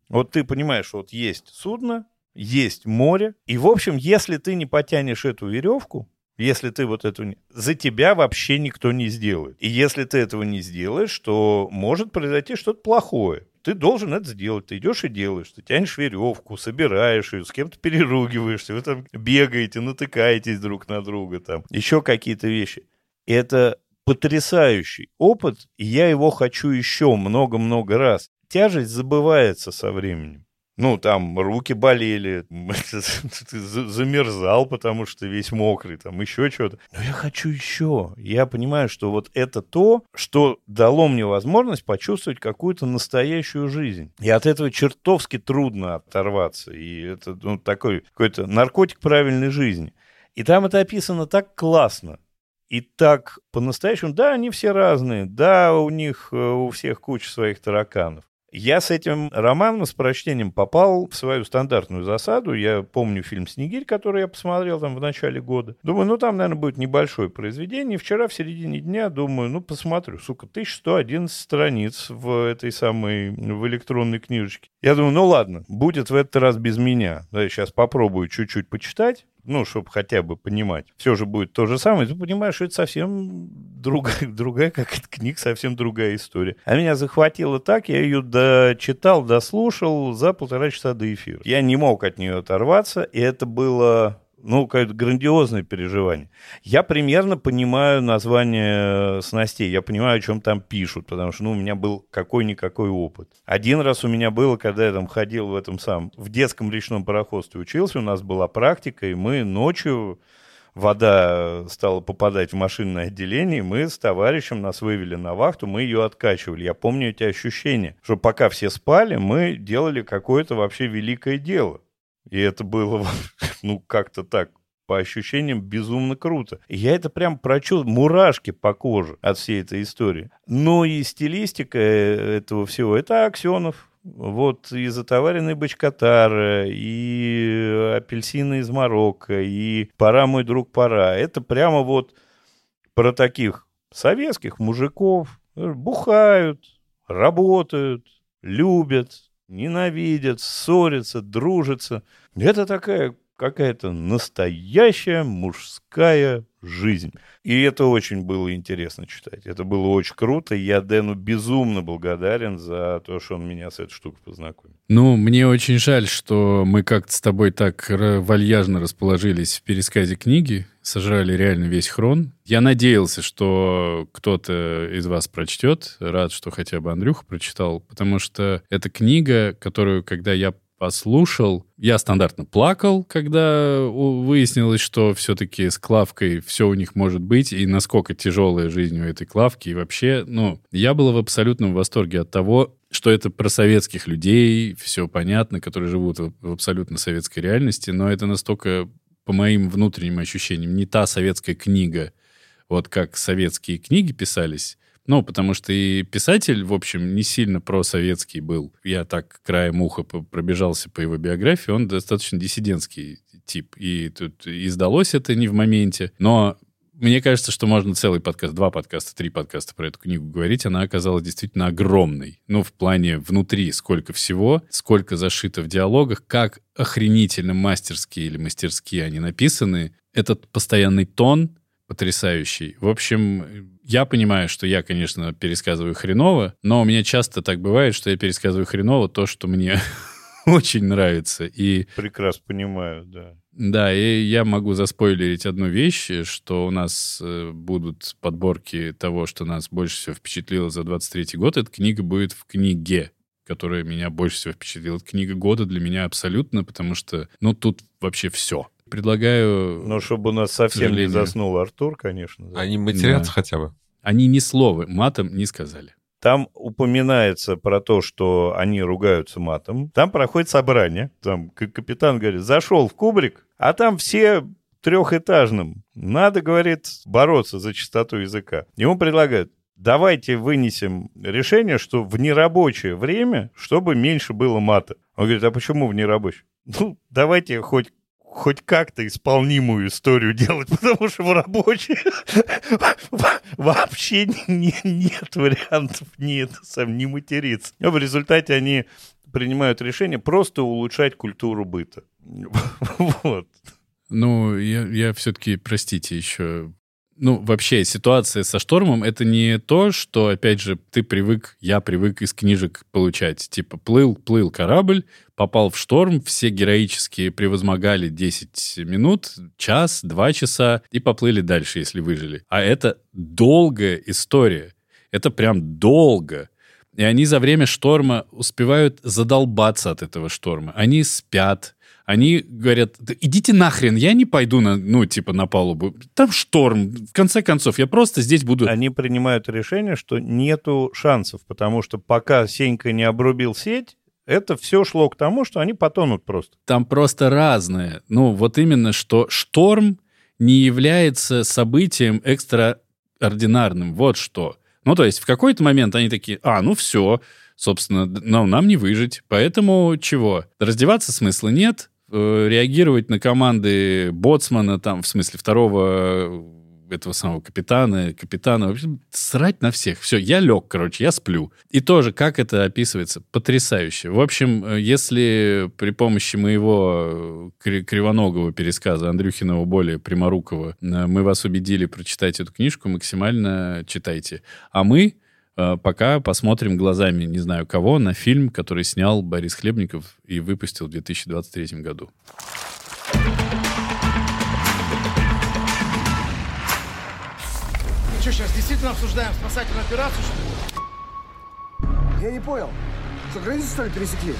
вот ты понимаешь, вот есть судно, есть море, и, в общем, если ты не потянешь эту веревку, если ты вот эту... За тебя вообще никто не сделает. И если ты этого не сделаешь, то может произойти что-то плохое. Ты должен это сделать. Ты идешь и делаешь. Ты тянешь веревку, собираешь ее, с кем-то переругиваешься, вы там бегаете, натыкаетесь друг на друга, там еще какие-то вещи. Это потрясающий опыт, и я его хочу еще много-много раз. Тяжесть забывается со временем. Ну, там руки болели, (laughs) ты за- замерзал, потому что весь мокрый, там еще что-то. Но я хочу еще. Я понимаю, что вот это то, что дало мне возможность почувствовать какую-то настоящую жизнь. И от этого чертовски трудно оторваться. И это ну, такой какой-то наркотик правильной жизни. И там это описано так классно. И так по-настоящему, да, они все разные, да, у них э, у всех куча своих тараканов. Я с этим романом, с прочтением попал в свою стандартную засаду. Я помню фильм «Снегирь», который я посмотрел там в начале года. Думаю, ну там, наверное, будет небольшое произведение. Вчера в середине дня думаю, ну посмотрю, сука, 1111 страниц в этой самой, в электронной книжечке. Я думаю, ну ладно, будет в этот раз без меня. Да, я сейчас попробую чуть-чуть почитать ну, чтобы хотя бы понимать, все же будет то же самое, ты понимаешь, что это совсем другая, (laughs) другая какая-то книга, совсем другая история. А меня захватило так, я ее дочитал, дослушал за полтора часа до эфира. Я не мог от нее оторваться, и это было ну, какое-то грандиозное переживание. Я примерно понимаю название снастей, я понимаю, о чем там пишут, потому что, ну, у меня был какой-никакой опыт. Один раз у меня было, когда я там ходил в этом самом, в детском речном пароходстве учился, у нас была практика, и мы ночью вода стала попадать в машинное отделение, мы с товарищем нас вывели на вахту, мы ее откачивали. Я помню эти ощущения, что пока все спали, мы делали какое-то вообще великое дело. И это было, (laughs) ну, как-то так, по ощущениям, безумно круто. Я это прям прочел, мурашки по коже от всей этой истории. Ну и стилистика э, этого всего, это Аксенов, вот и затоваренный бочкотар, и апельсины из Марокко, и пора, мой друг, пора. Это прямо вот про таких советских мужиков. Бухают, работают, любят, ненавидят, ссорятся, дружатся. Это такая какая-то настоящая мужская жизнь. И это очень было интересно читать. Это было очень круто. Я Дэну безумно благодарен за то, что он меня с этой штукой познакомил. Ну, мне очень жаль, что мы как-то с тобой так вальяжно расположились в пересказе книги, сожрали реально весь хрон. Я надеялся, что кто-то из вас прочтет. Рад, что хотя бы Андрюха прочитал, потому что это книга, которую, когда я послушал. Я стандартно плакал, когда выяснилось, что все-таки с Клавкой все у них может быть, и насколько тяжелая жизнь у этой Клавки. И вообще, ну, я был в абсолютном восторге от того, что это про советских людей, все понятно, которые живут в абсолютно советской реальности, но это настолько, по моим внутренним ощущениям, не та советская книга, вот как советские книги писались, ну, потому что и писатель, в общем, не сильно просоветский был. Я так краем уха пробежался по его биографии. Он достаточно диссидентский тип. И тут издалось это не в моменте. Но мне кажется, что можно целый подкаст, два подкаста, три подкаста про эту книгу говорить. Она оказалась действительно огромной. Ну, в плане внутри сколько всего, сколько зашито в диалогах, как охренительно мастерские или мастерские они написаны. Этот постоянный тон, потрясающий. В общем, я понимаю, что я, конечно, пересказываю хреново, но у меня часто так бывает, что я пересказываю хреново то, что мне (laughs) очень нравится. И... Прекрасно понимаю, да. Да, и я могу заспойлерить одну вещь, что у нас э, будут подборки того, что нас больше всего впечатлило за 23 год. Эта книга будет в книге, которая меня больше всего впечатлила. Это книга года для меня абсолютно, потому что, ну, тут вообще все. Предлагаю... Ну, чтобы у нас совсем не заснул Артур, конечно. Да. Они матерятся да. хотя бы? Они ни слова матом не сказали. Там упоминается про то, что они ругаются матом. Там проходит собрание. Там капитан говорит, зашел в кубрик, а там все трехэтажным. Надо, говорит, бороться за чистоту языка. Ему предлагают, давайте вынесем решение, что в нерабочее время, чтобы меньше было мата. Он говорит, а почему в нерабочее? Ну, давайте хоть хоть как-то исполнимую историю делать, (laughs) потому что в рабочей (laughs) вообще не, нет вариантов не, это сам, не материться. Но в результате они принимают решение просто улучшать культуру быта. (laughs) Вот. Ну, я, я все-таки, простите, еще ну, вообще, ситуация со штормом — это не то, что, опять же, ты привык, я привык из книжек получать. Типа, плыл, плыл корабль, попал в шторм, все героически превозмогали 10 минут, час, два часа и поплыли дальше, если выжили. А это долгая история. Это прям долго. И они за время шторма успевают задолбаться от этого шторма. Они спят, они говорят, да идите нахрен, я не пойду на, ну, типа, на палубу. Там шторм. В конце концов, я просто здесь буду... Они принимают решение, что нету шансов, потому что пока Сенька не обрубил сеть, это все шло к тому, что они потонут просто. Там просто разное. Ну, вот именно, что шторм не является событием экстраординарным. Вот что. Ну, то есть в какой-то момент они такие, а, ну все, собственно, ну, нам не выжить. Поэтому чего? Раздеваться смысла нет, реагировать на команды боцмана, там, в смысле, второго этого самого капитана, капитана, в общем, срать на всех. Все, я лег, короче, я сплю. И тоже, как это описывается? Потрясающе. В общем, э, если при помощи моего э, кривоногого пересказа Андрюхиного более пряморукого э, мы вас убедили прочитать эту книжку, максимально читайте. А мы пока посмотрим глазами, не знаю кого, на фильм, который снял Борис Хлебников и выпустил в 2023 году. что, сейчас действительно обсуждаем спасательную операцию, что ли? Я не понял. Что, границу, что ли, пересекли?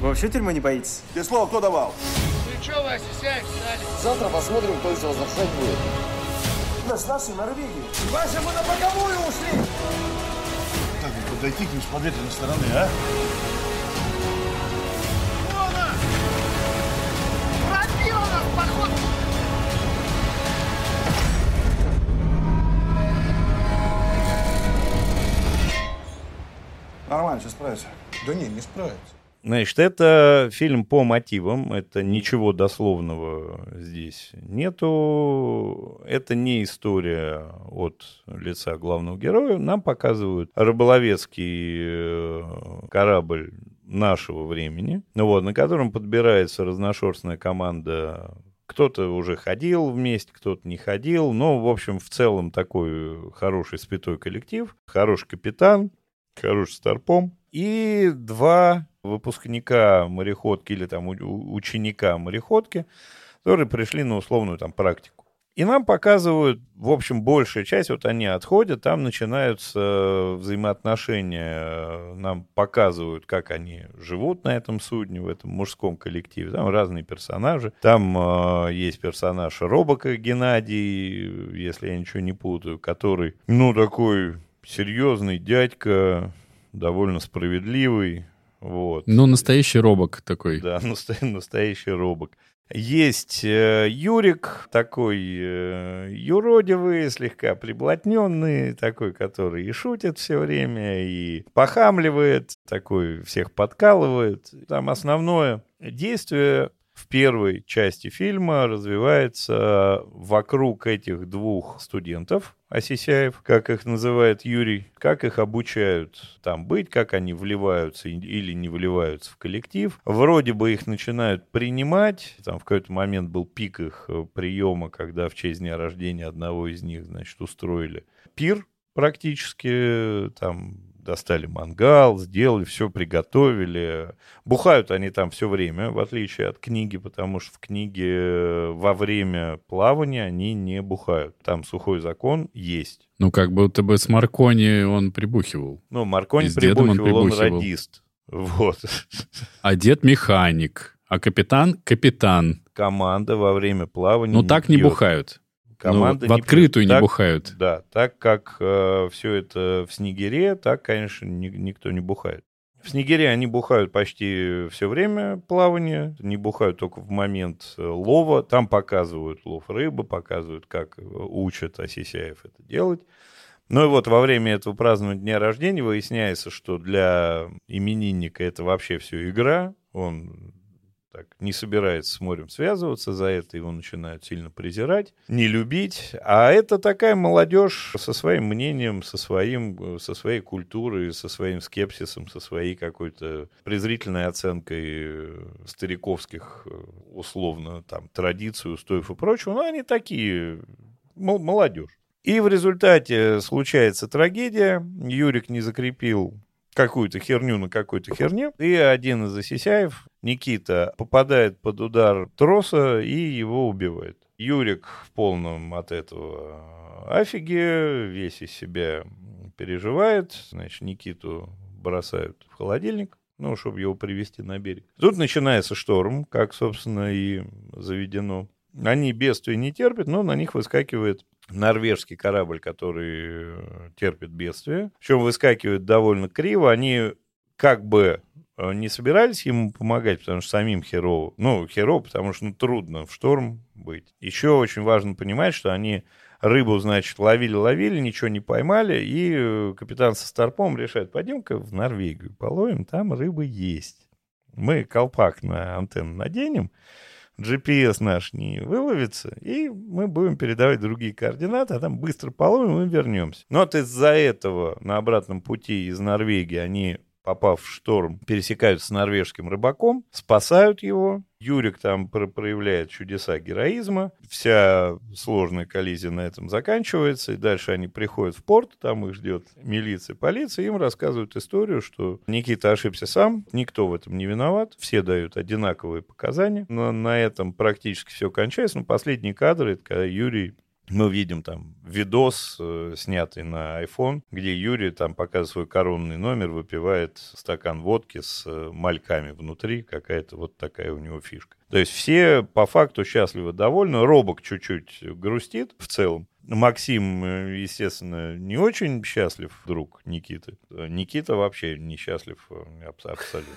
Вы вообще тюрьмы не боитесь? Тебе слово кто давал? Ну что, Вася, сядь, встали. Завтра посмотрим, кто из вас будет. С нашей Норвегии. Вася, мы на боковую ушли! Так, вот подойти к ним, смотреть на стороны, а? Нас! Нормально, сейчас справится. Да не, не справится. Значит, это фильм по мотивам, это ничего дословного здесь нету. Это не история от лица главного героя. Нам показывают рыболовецкий э, корабль нашего времени, вот, на котором подбирается разношерстная команда кто-то уже ходил вместе, кто-то не ходил. Но, в общем, в целом такой хороший спитой коллектив, хороший капитан, хороший старпом. И два выпускника мореходки или там ученика мореходки, которые пришли на условную там практику. И нам показывают, в общем, большая часть, вот они отходят, там начинаются взаимоотношения, нам показывают, как они живут на этом судне, в этом мужском коллективе, там разные персонажи. Там э, есть персонаж Робока Геннадий, если я ничего не путаю, который, ну, такой серьезный дядька, довольно справедливый. Вот. Ну, настоящий робок такой. Да, (laughs) настоящий робок. Есть э, Юрик, такой э, юродивый, слегка приблотненный, такой, который и шутит все время, и похамливает, такой всех подкалывает. Там основное действие в первой части фильма развивается вокруг этих двух студентов, Осисяев, как их называет Юрий, как их обучают там быть, как они вливаются или не вливаются в коллектив. Вроде бы их начинают принимать. Там в какой-то момент был пик их э, приема, когда в честь дня рождения одного из них, значит, устроили пир практически, там достали мангал, сделали, все приготовили. Бухают они там все время, в отличие от книги, потому что в книге э, во время плавания они не бухают. Там сухой закон есть. Ну, как будто бы с Маркони он прибухивал. Ну, Маркони прибухивал, он, прибухивал, он радист. Вот. А дед механик, а капитан — капитан. Команда во время плавания Ну, так не пьет. бухают. Команда ну, в открытую не, не так, бухают. Да, так как э, все это в Снегире, так, конечно, ни, никто не бухает. В Снегире они бухают почти все время плавания, не бухают только в момент э, лова. Там показывают лов рыбы, показывают, как э, учат Осисяев это делать. Ну и вот во время этого празднования дня рождения выясняется, что для именинника это вообще все игра. Он так не собирается с морем связываться, за это его начинают сильно презирать, не любить. А это такая молодежь со своим мнением, со, своим, со своей культурой, со своим скепсисом, со своей какой-то презрительной оценкой э, стариковских, э, условно, там, традиций, устоев и прочего. Но они такие, молодежь. И в результате случается трагедия. Юрик не закрепил какую-то херню на какой-то херне. И один из Осисяев, Никита, попадает под удар троса и его убивает. Юрик в полном от этого афиге, весь из себя переживает. Значит, Никиту бросают в холодильник, ну, чтобы его привести на берег. Тут начинается шторм, как, собственно, и заведено. Они бедствия не терпят, но на них выскакивает норвежский корабль, который э, терпит бедствие. Причем выскакивают довольно криво. Они как бы э, не собирались ему помогать, потому что самим херово. Ну, херово, потому что ну, трудно в шторм быть. Еще очень важно понимать, что они рыбу, значит, ловили-ловили, ничего не поймали, и э, капитан со Старпом решает, пойдем-ка в Норвегию половим, там рыба есть. Мы колпак на антенну наденем, GPS наш не выловится, и мы будем передавать другие координаты, а там быстро половим и вернемся. Но вот из-за этого на обратном пути из Норвегии они попав в шторм, пересекаются с норвежским рыбаком, спасают его. Юрик там проявляет чудеса героизма. Вся сложная коллизия на этом заканчивается. И дальше они приходят в порт, там их ждет милиция, полиция. Им рассказывают историю, что Никита ошибся сам, никто в этом не виноват. Все дают одинаковые показания. Но на этом практически все кончается. Но последние кадры, это когда Юрий мы видим там видос, э, снятый на iPhone, где Юрий там показывает свой коронный номер, выпивает стакан водки с э, мальками внутри, какая-то вот такая у него фишка. То есть все по факту счастливы, довольны. Робок чуть-чуть грустит в целом. Максим, э, естественно, не очень счастлив, друг Никиты. Никита вообще не счастлив абсолютно.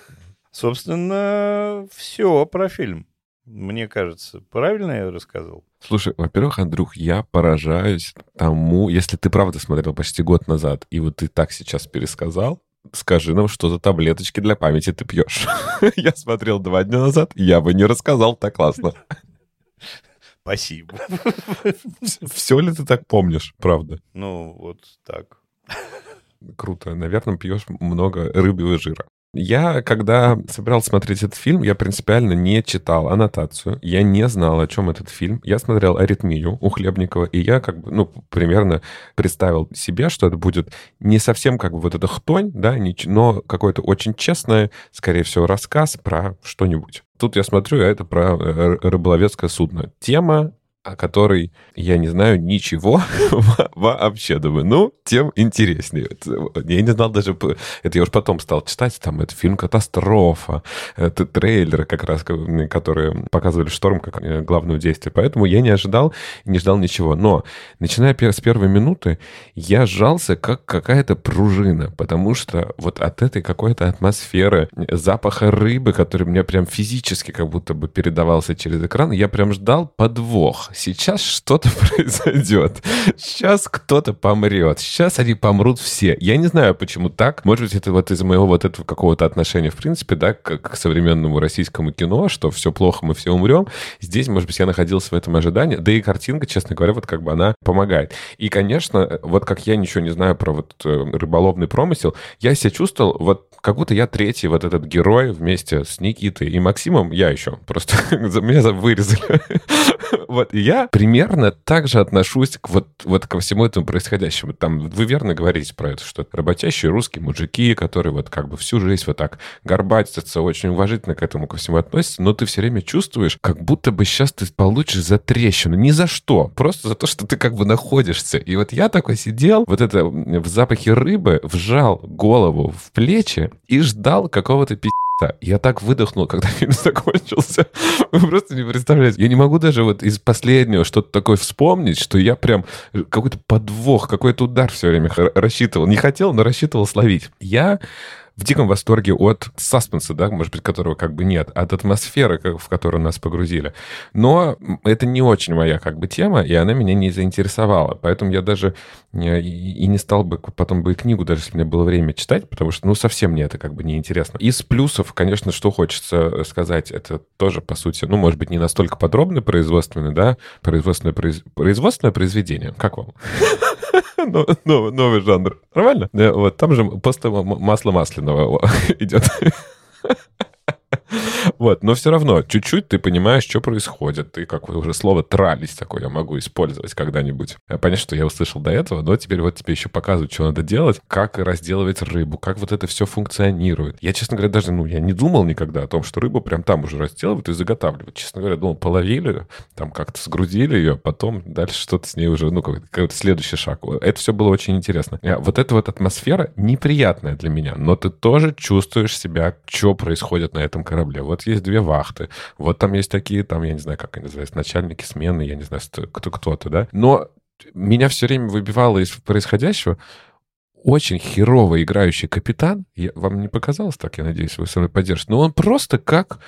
Собственно, все про фильм. Мне кажется, правильно я рассказал? Слушай, во-первых, Андрюх, я поражаюсь тому, если ты правда смотрел почти год назад, и вот ты так сейчас пересказал, скажи нам, что за таблеточки для памяти ты пьешь. (laughs) я смотрел два дня назад, я бы не рассказал так классно. Спасибо. Все ли ты так помнишь, правда? Ну, вот так. Круто. Наверное, пьешь много рыбьего жира. Я, когда собирался смотреть этот фильм, я принципиально не читал аннотацию, я не знал, о чем этот фильм. Я смотрел «Аритмию» у Хлебникова, и я как бы, ну, примерно представил себе, что это будет не совсем как бы вот эта хтонь, да, но какое-то очень честное, скорее всего, рассказ про что-нибудь. Тут я смотрю, а это про э, рыболовецкое судно. Тема о которой я не знаю ничего (laughs) вообще. Думаю, ну, тем интереснее. Я не знал даже... Это я уже потом стал читать. Там это фильм «Катастрофа». Это трейлеры как раз, которые показывали «Шторм» как э, главное действие. Поэтому я не ожидал, не ждал ничего. Но, начиная с первой минуты, я сжался как какая-то пружина, потому что вот от этой какой-то атмосферы, запаха рыбы, который мне прям физически как будто бы передавался через экран, я прям ждал подвох сейчас что-то (laughs) произойдет. Сейчас кто-то помрет. Сейчас они помрут все. Я не знаю, почему так. Может быть, это вот из моего вот этого какого-то отношения, в принципе, да, к, к современному российскому кино, что все плохо, мы все умрем. Здесь, может быть, я находился в этом ожидании. Да и картинка, честно говоря, вот как бы она помогает. И, конечно, вот как я ничего не знаю про вот э, рыболовный промысел, я себя чувствовал вот как будто я третий вот этот герой вместе с Никитой и Максимом. Я еще. Просто (laughs) меня вырезали. (laughs) Вот, и я примерно так же отношусь к вот, вот ко всему этому происходящему. Там вы верно говорите про это, что работящие русские мужики, которые вот как бы всю жизнь вот так горбатятся, очень уважительно к этому ко всему относятся, но ты все время чувствуешь, как будто бы сейчас ты получишь за трещину. Ни за что. Просто за то, что ты как бы находишься. И вот я такой сидел, вот это в запахе рыбы, вжал голову в плечи и ждал какого-то пи*** я так выдохнул, когда (laughs) фильм закончился. (laughs) Вы просто не представляете. Я не могу даже вот из последнего что-то такое вспомнить, что я прям какой-то подвох, какой-то удар все время рассчитывал. Не хотел, но рассчитывал словить. Я в диком восторге от саспенса, да, может быть, которого как бы нет, от атмосферы, в которую нас погрузили. Но это не очень моя как бы тема, и она меня не заинтересовала. Поэтому я даже и не стал бы потом бы и книгу, даже если у меня было время читать, потому что, ну, совсем мне это как бы не интересно. Из плюсов, конечно, что хочется сказать, это тоже, по сути, ну, может быть, не настолько подробно производственное, да, производственное, произ... производственное произведение. Как вам? (laughs) новый, новый жанр. Нормально? Вот, там же после масла масляного (laughs) идет. Вот, но все равно, чуть-чуть ты понимаешь, что происходит. Ты как уже слово «трались» такое я могу использовать когда-нибудь. Понятно, что я услышал до этого, но теперь вот тебе еще показывают, что надо делать, как разделывать рыбу, как вот это все функционирует. Я, честно говоря, даже, ну, я не думал никогда о том, что рыбу прям там уже разделывают и заготавливают. Честно говоря, думал, половили, там как-то сгрузили ее, потом дальше что-то с ней уже, ну, какой-то следующий шаг. Это все было очень интересно. А вот эта вот атмосфера неприятная для меня, но ты тоже чувствуешь себя, что происходит на этом корабле. Вот есть две вахты, вот там есть такие, там, я не знаю, как они называются, начальники смены, я не знаю, кто, кто-то, да. Но меня все время выбивало из происходящего очень херово играющий капитан. Я, вам не показалось так, я надеюсь, вы со мной поддержите. Но он просто как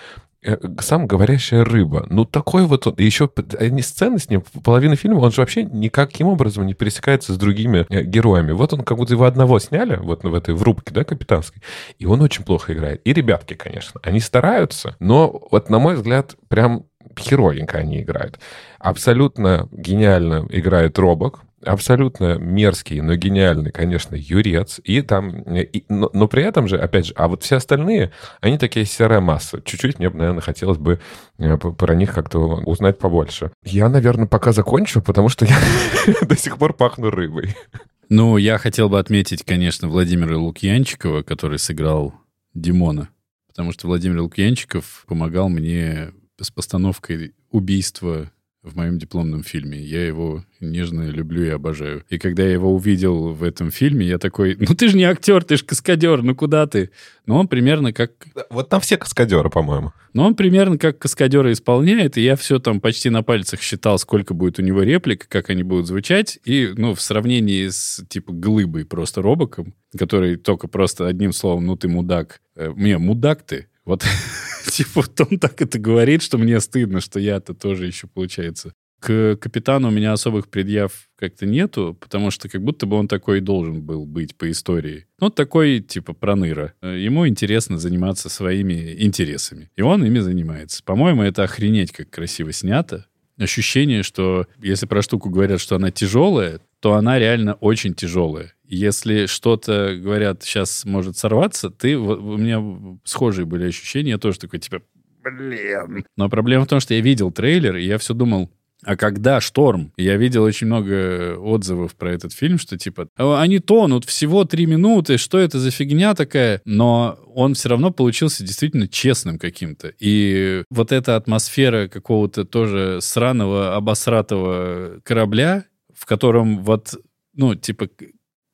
сам говорящая рыба. Ну, такой вот он. Еще они сцены с ним, половина фильма, он же вообще никаким образом не пересекается с другими э, героями. Вот он как будто его одного сняли, вот в этой в рубке, да, капитанской, и он очень плохо играет. И ребятки, конечно, они стараются, но вот, на мой взгляд, прям херовенько они играют. Абсолютно гениально играет Робок, абсолютно мерзкий, но гениальный, конечно, Юрец. И там, и, но, но при этом же, опять же, а вот все остальные, они такие серая масса. Чуть-чуть мне, наверное, хотелось бы э, про них как-то узнать побольше. Я, наверное, пока закончу, потому что я (laughs) до сих пор пахну рыбой. Ну, я хотел бы отметить, конечно, Владимира Лукьянчикова, который сыграл Димона. Потому что Владимир Лукьянчиков помогал мне с постановкой убийства в моем дипломном фильме. Я его нежно люблю и обожаю. И когда я его увидел в этом фильме, я такой, ну ты же не актер, ты же каскадер, ну куда ты? Но он примерно как... Вот там все каскадеры, по-моему. Но он примерно как каскадера исполняет, и я все там почти на пальцах считал, сколько будет у него реплик, как они будут звучать, и, ну, в сравнении с, типа, глыбой просто робоком, который только просто одним словом, ну ты мудак. Э, мне, мудак ты, вот, (laughs) (laughs) типа, он так это говорит, что мне стыдно, что я-то тоже еще, получается. К капитану у меня особых предъяв как-то нету, потому что как будто бы он такой должен был быть по истории. Ну, такой, типа, проныра. Ему интересно заниматься своими интересами. И он ими занимается. По-моему, это охренеть как красиво снято. Ощущение, что если про штуку говорят, что она тяжелая, то она реально очень тяжелая. Если что-то, говорят, сейчас может сорваться, ты... У меня схожие были ощущения, я тоже такой, типа, блин. Но проблема в том, что я видел трейлер, и я все думал, а когда шторм? Я видел очень много отзывов про этот фильм, что типа они тонут всего три минуты, что это за фигня такая? Но он все равно получился действительно честным каким-то. И вот эта атмосфера какого-то тоже сраного, обосратого корабля, в котором вот, ну, типа,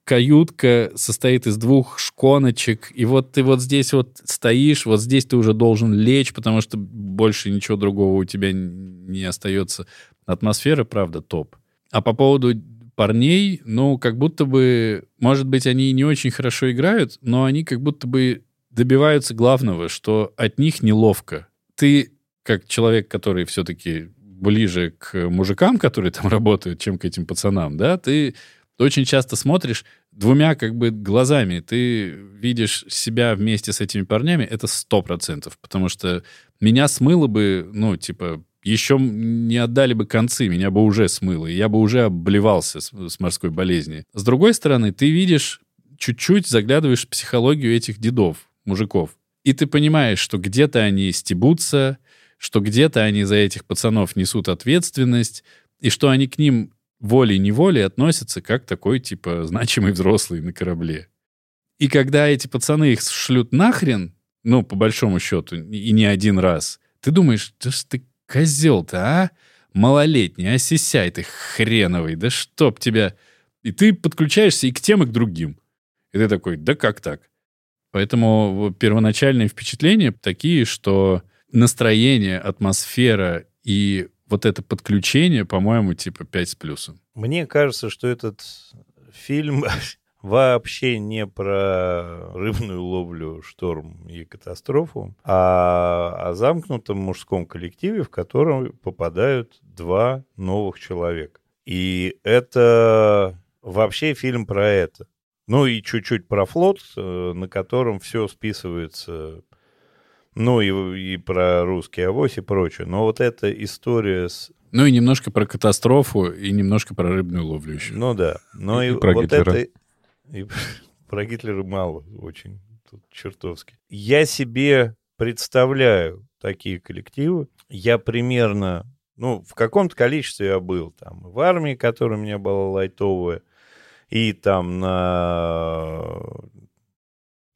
каютка состоит из двух шконочек, и вот ты вот здесь вот стоишь, вот здесь ты уже должен лечь, потому что больше ничего другого у тебя не остается. Атмосфера, правда, топ. А по поводу парней, ну, как будто бы, может быть, они не очень хорошо играют, но они как будто бы добиваются главного, что от них неловко. Ты, как человек, который все-таки ближе к мужикам, которые там (laughs) работают, чем к этим пацанам, да, ты ты очень часто смотришь двумя как бы глазами. Ты видишь себя вместе с этими парнями, это сто процентов. Потому что меня смыло бы, ну, типа, еще не отдали бы концы, меня бы уже смыло, и я бы уже обливался с, с морской болезни. С другой стороны, ты видишь, чуть-чуть заглядываешь в психологию этих дедов, мужиков, и ты понимаешь, что где-то они стебутся, что где-то они за этих пацанов несут ответственность, и что они к ним волей-неволей относятся как такой, типа, значимый взрослый на корабле. И когда эти пацаны их шлют нахрен, ну, по большому счету, и не один раз, ты думаешь, да что ты козел-то, а? Малолетний, осисяй ты хреновый, да чтоб тебя... И ты подключаешься и к тем, и к другим. И ты такой, да как так? Поэтому первоначальные впечатления такие, что настроение, атмосфера и вот это подключение, по-моему, типа 5 с плюсом. Мне кажется, что этот фильм (laughs) вообще не про рыбную ловлю, шторм и катастрофу, а о замкнутом мужском коллективе, в котором попадают два новых человека. И это вообще фильм про это. Ну и чуть-чуть про флот, э, на котором все списывается ну и, и про русский авось и прочее. Но вот эта история с... Ну и немножко про катастрофу, и немножко про рыбную ловлю еще. Ну да. Но и, и, и про вот Гитлера. это... И (laughs) про Гитлера мало очень, тут чертовски. Я себе представляю такие коллективы. Я примерно, ну, в каком-то количестве я был там в армии, которая у меня была лайтовая, и там на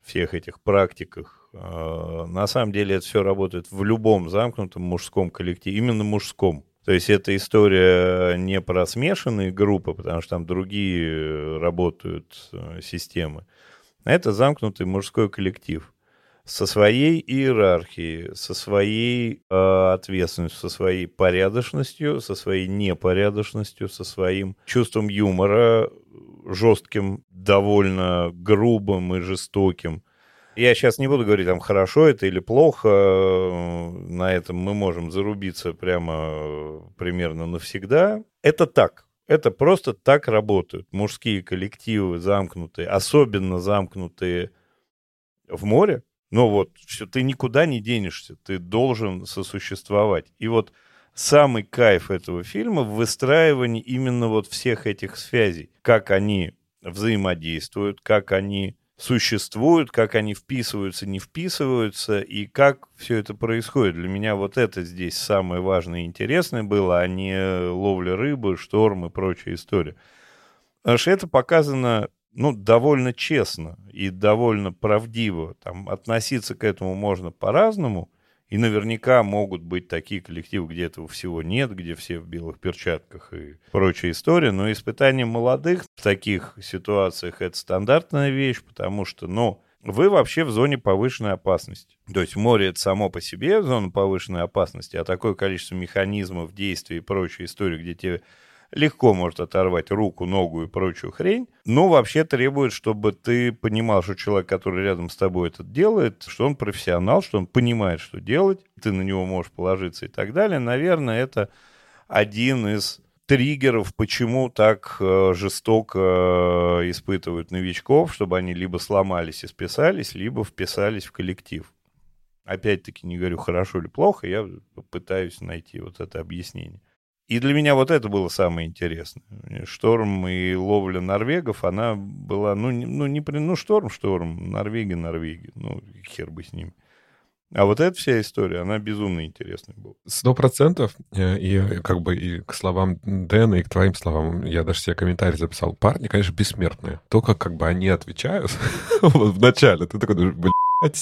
всех этих практиках на самом деле это все работает в любом замкнутом мужском коллективе, именно мужском. То есть это история не про смешанные группы, потому что там другие работают э, системы. Это замкнутый мужской коллектив со своей иерархией, со своей э, ответственностью, со своей порядочностью, со своей непорядочностью, со своим чувством юмора жестким, довольно грубым и жестоким, Я сейчас не буду говорить, там, хорошо это или плохо. На этом мы можем зарубиться прямо примерно навсегда. Это так. Это просто так работают. Мужские коллективы замкнутые, особенно замкнутые в море. Но вот все, ты никуда не денешься, ты должен сосуществовать. И вот самый кайф этого фильма в выстраивании именно вот всех этих связей. Как они взаимодействуют, как они существуют, как они вписываются, не вписываются, и как все это происходит. Для меня вот это здесь самое важное и интересное было, а не ловля рыбы, шторм и прочая история. Потому что это показано ну, довольно честно и довольно правдиво. Там относиться к этому можно по-разному, и наверняка могут быть такие коллективы, где этого всего нет, где все в белых перчатках и прочая история. Но испытание молодых в таких ситуациях это стандартная вещь, потому что, ну, вы вообще в зоне повышенной опасности. То есть море это само по себе зона повышенной опасности, а такое количество механизмов, действий и прочей истории, где тебе легко может оторвать руку, ногу и прочую хрень, но вообще требует, чтобы ты понимал, что человек, который рядом с тобой это делает, что он профессионал, что он понимает, что делать, ты на него можешь положиться и так далее. Наверное, это один из триггеров, почему так э, жестоко э, испытывают новичков, чтобы они либо сломались и списались, либо вписались в коллектив. Опять-таки не говорю хорошо или плохо, я пытаюсь найти вот это объяснение. И для меня вот это было самое интересное. Шторм и ловля норвегов, она была, ну, ну, не, ну шторм, шторм, Норвеги, Норвеги, ну, хер бы с ними. А вот эта вся история, она безумно интересная была. Сто процентов. Э, и как бы и к словам Дэна, и к твоим словам, я даже себе комментарий записал. Парни, конечно, бессмертные. Только как бы они отвечают (laughs) в начале. Ты такой блин, (laughs)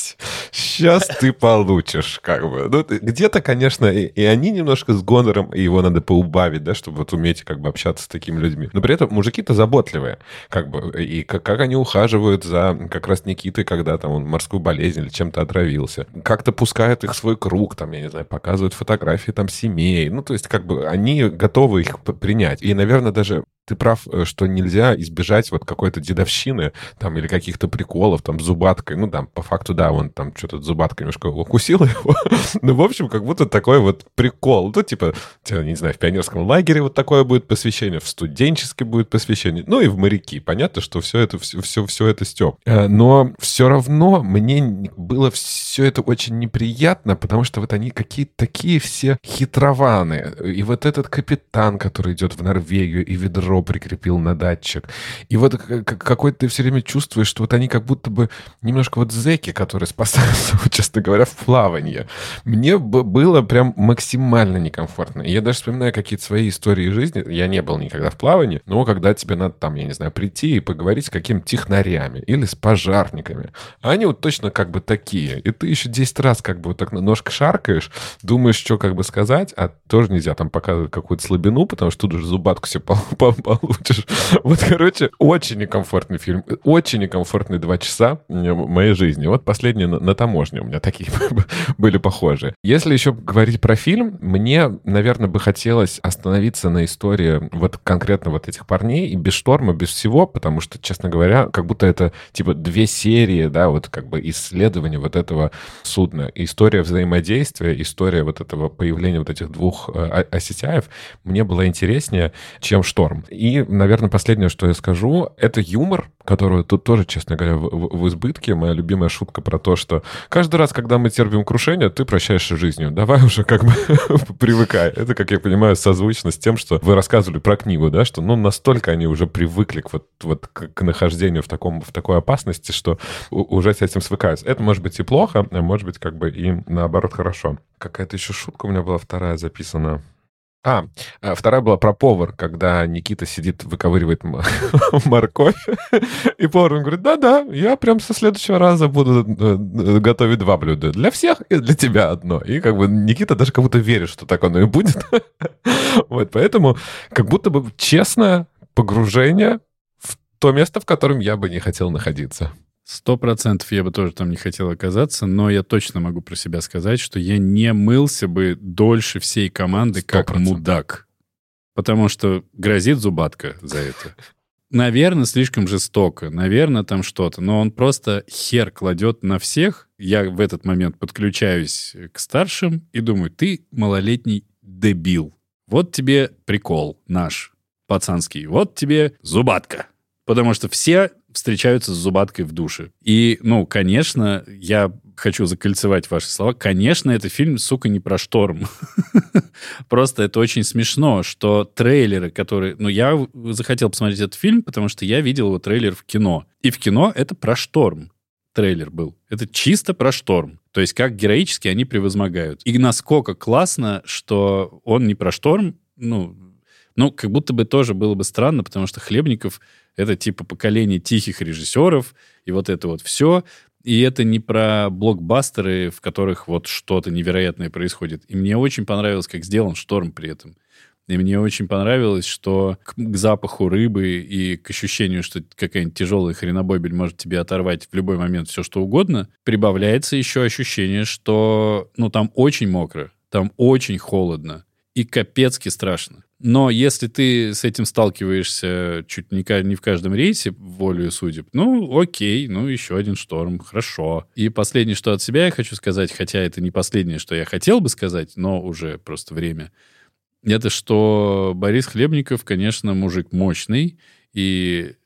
сейчас ты получишь, как бы. Ну, где-то, конечно, и, и они немножко с гонором, и его надо поубавить, да, чтобы вот уметь как бы общаться с такими людьми. Но при этом мужики-то заботливые, как бы, и как, как они ухаживают за как раз Никитой, когда там он морскую болезнь или чем-то отравился. Как-то пускают их в свой круг, там, я не знаю, показывают фотографии там семей. Ну, то есть, как бы, они готовы их принять. И, наверное, даже ты прав, э, что нельзя избежать вот какой-то дедовщины там или каких-то приколов там зубаткой. Ну, там, по факту, да, он там что-то зубаткой немножко укусил (laughs) его. ну, в общем, как будто такой вот прикол. Ну, типа, не знаю, в пионерском лагере вот такое будет посвящение, в студенческий будет посвящение, ну и в моряки. Понятно, что все это, все, все, все это степ. Э, но все равно мне было все это очень неприятно, потому что вот они какие-то такие все хитрованы. И вот этот капитан, который идет в Норвегию и ведро ведро прикрепил на датчик. И вот какой-то ты все время чувствуешь, что вот они как будто бы немножко вот зеки, которые спасаются, (laughs) честно говоря, в плавании. Мне было прям максимально некомфортно. Я даже вспоминаю какие-то свои истории жизни. Я не был никогда в плавании, но когда тебе надо там, я не знаю, прийти и поговорить с какими-то технарями или с пожарниками. А они вот точно как бы такие. И ты еще 10 раз как бы вот так ножка шаркаешь, думаешь, что как бы сказать, а тоже нельзя там показывать какую-то слабину, потому что тут уже зубатку себе (laughs) получишь. (laughs) Вот, короче, очень некомфортный фильм. Очень некомфортные два часа моей жизни. Вот последние на, на таможне у меня такие (laughs) были похожие. Если еще говорить про фильм, мне, наверное, бы хотелось остановиться на истории вот конкретно вот этих парней и без шторма, без всего, потому что, честно говоря, как будто это типа две серии, да, вот как бы исследования вот этого судна. История взаимодействия, история вот этого появления вот этих двух э, осетяев мне была интереснее, чем шторм. И, наверное, последнее, что я скажу, это юмор, который тут тоже, честно говоря, в, в, избытке. Моя любимая шутка про то, что каждый раз, когда мы терпим крушение, ты прощаешься жизнью. Давай уже как бы (laughs) привыкай. Это, как я понимаю, созвучно с тем, что вы рассказывали про книгу, да, что ну настолько они уже привыкли к вот, вот к, к нахождению в, таком, в такой опасности, что уже с этим свыкаются. Это может быть и плохо, а может быть как бы и наоборот хорошо. Какая-то еще шутка у меня была вторая записана. А, а, вторая была про повар, когда Никита сидит, выковыривает (laughs) морковь, (laughs) и повар он говорит, да-да, я прям со следующего раза буду э, э, готовить два блюда. Для всех и для тебя одно. И как бы Никита даже как будто верит, что так оно и будет. (laughs) вот, поэтому как будто бы честное погружение в то место, в котором я бы не хотел находиться. Сто процентов я бы тоже там не хотел оказаться, но я точно могу про себя сказать, что я не мылся бы дольше всей команды 100%. как мудак. Потому что грозит зубатка за это. наверное, слишком жестоко, наверное, там что-то, но он просто хер кладет на всех. Я в этот момент подключаюсь к старшим и думаю, ты малолетний дебил. Вот тебе прикол наш, пацанский. Вот тебе зубатка. Потому что все встречаются с зубаткой в душе. И, ну, конечно, я хочу закольцевать ваши слова. Конечно, это фильм, сука, не про шторм. (laughs) Просто это очень смешно, что трейлеры, которые... Ну, я захотел посмотреть этот фильм, потому что я видел его трейлер в кино. И в кино это про шторм трейлер был. Это чисто про шторм. То есть как героически они превозмогают. И насколько классно, что он не про шторм, ну, ну, как будто бы тоже было бы странно, потому что Хлебников — это типа поколение тихих режиссеров, и вот это вот все. И это не про блокбастеры, в которых вот что-то невероятное происходит. И мне очень понравилось, как сделан «Шторм» при этом. И мне очень понравилось, что к, к запаху рыбы и к ощущению, что какая-нибудь тяжелая хренобобель может тебе оторвать в любой момент все, что угодно, прибавляется еще ощущение, что ну, там очень мокро, там очень холодно и капецки страшно. Но если ты с этим сталкиваешься чуть не, в каждом рейсе, волею судеб, ну, окей, ну, еще один шторм, хорошо. И последнее, что от себя я хочу сказать, хотя это не последнее, что я хотел бы сказать, но уже просто время, это что Борис Хлебников, конечно, мужик мощный, и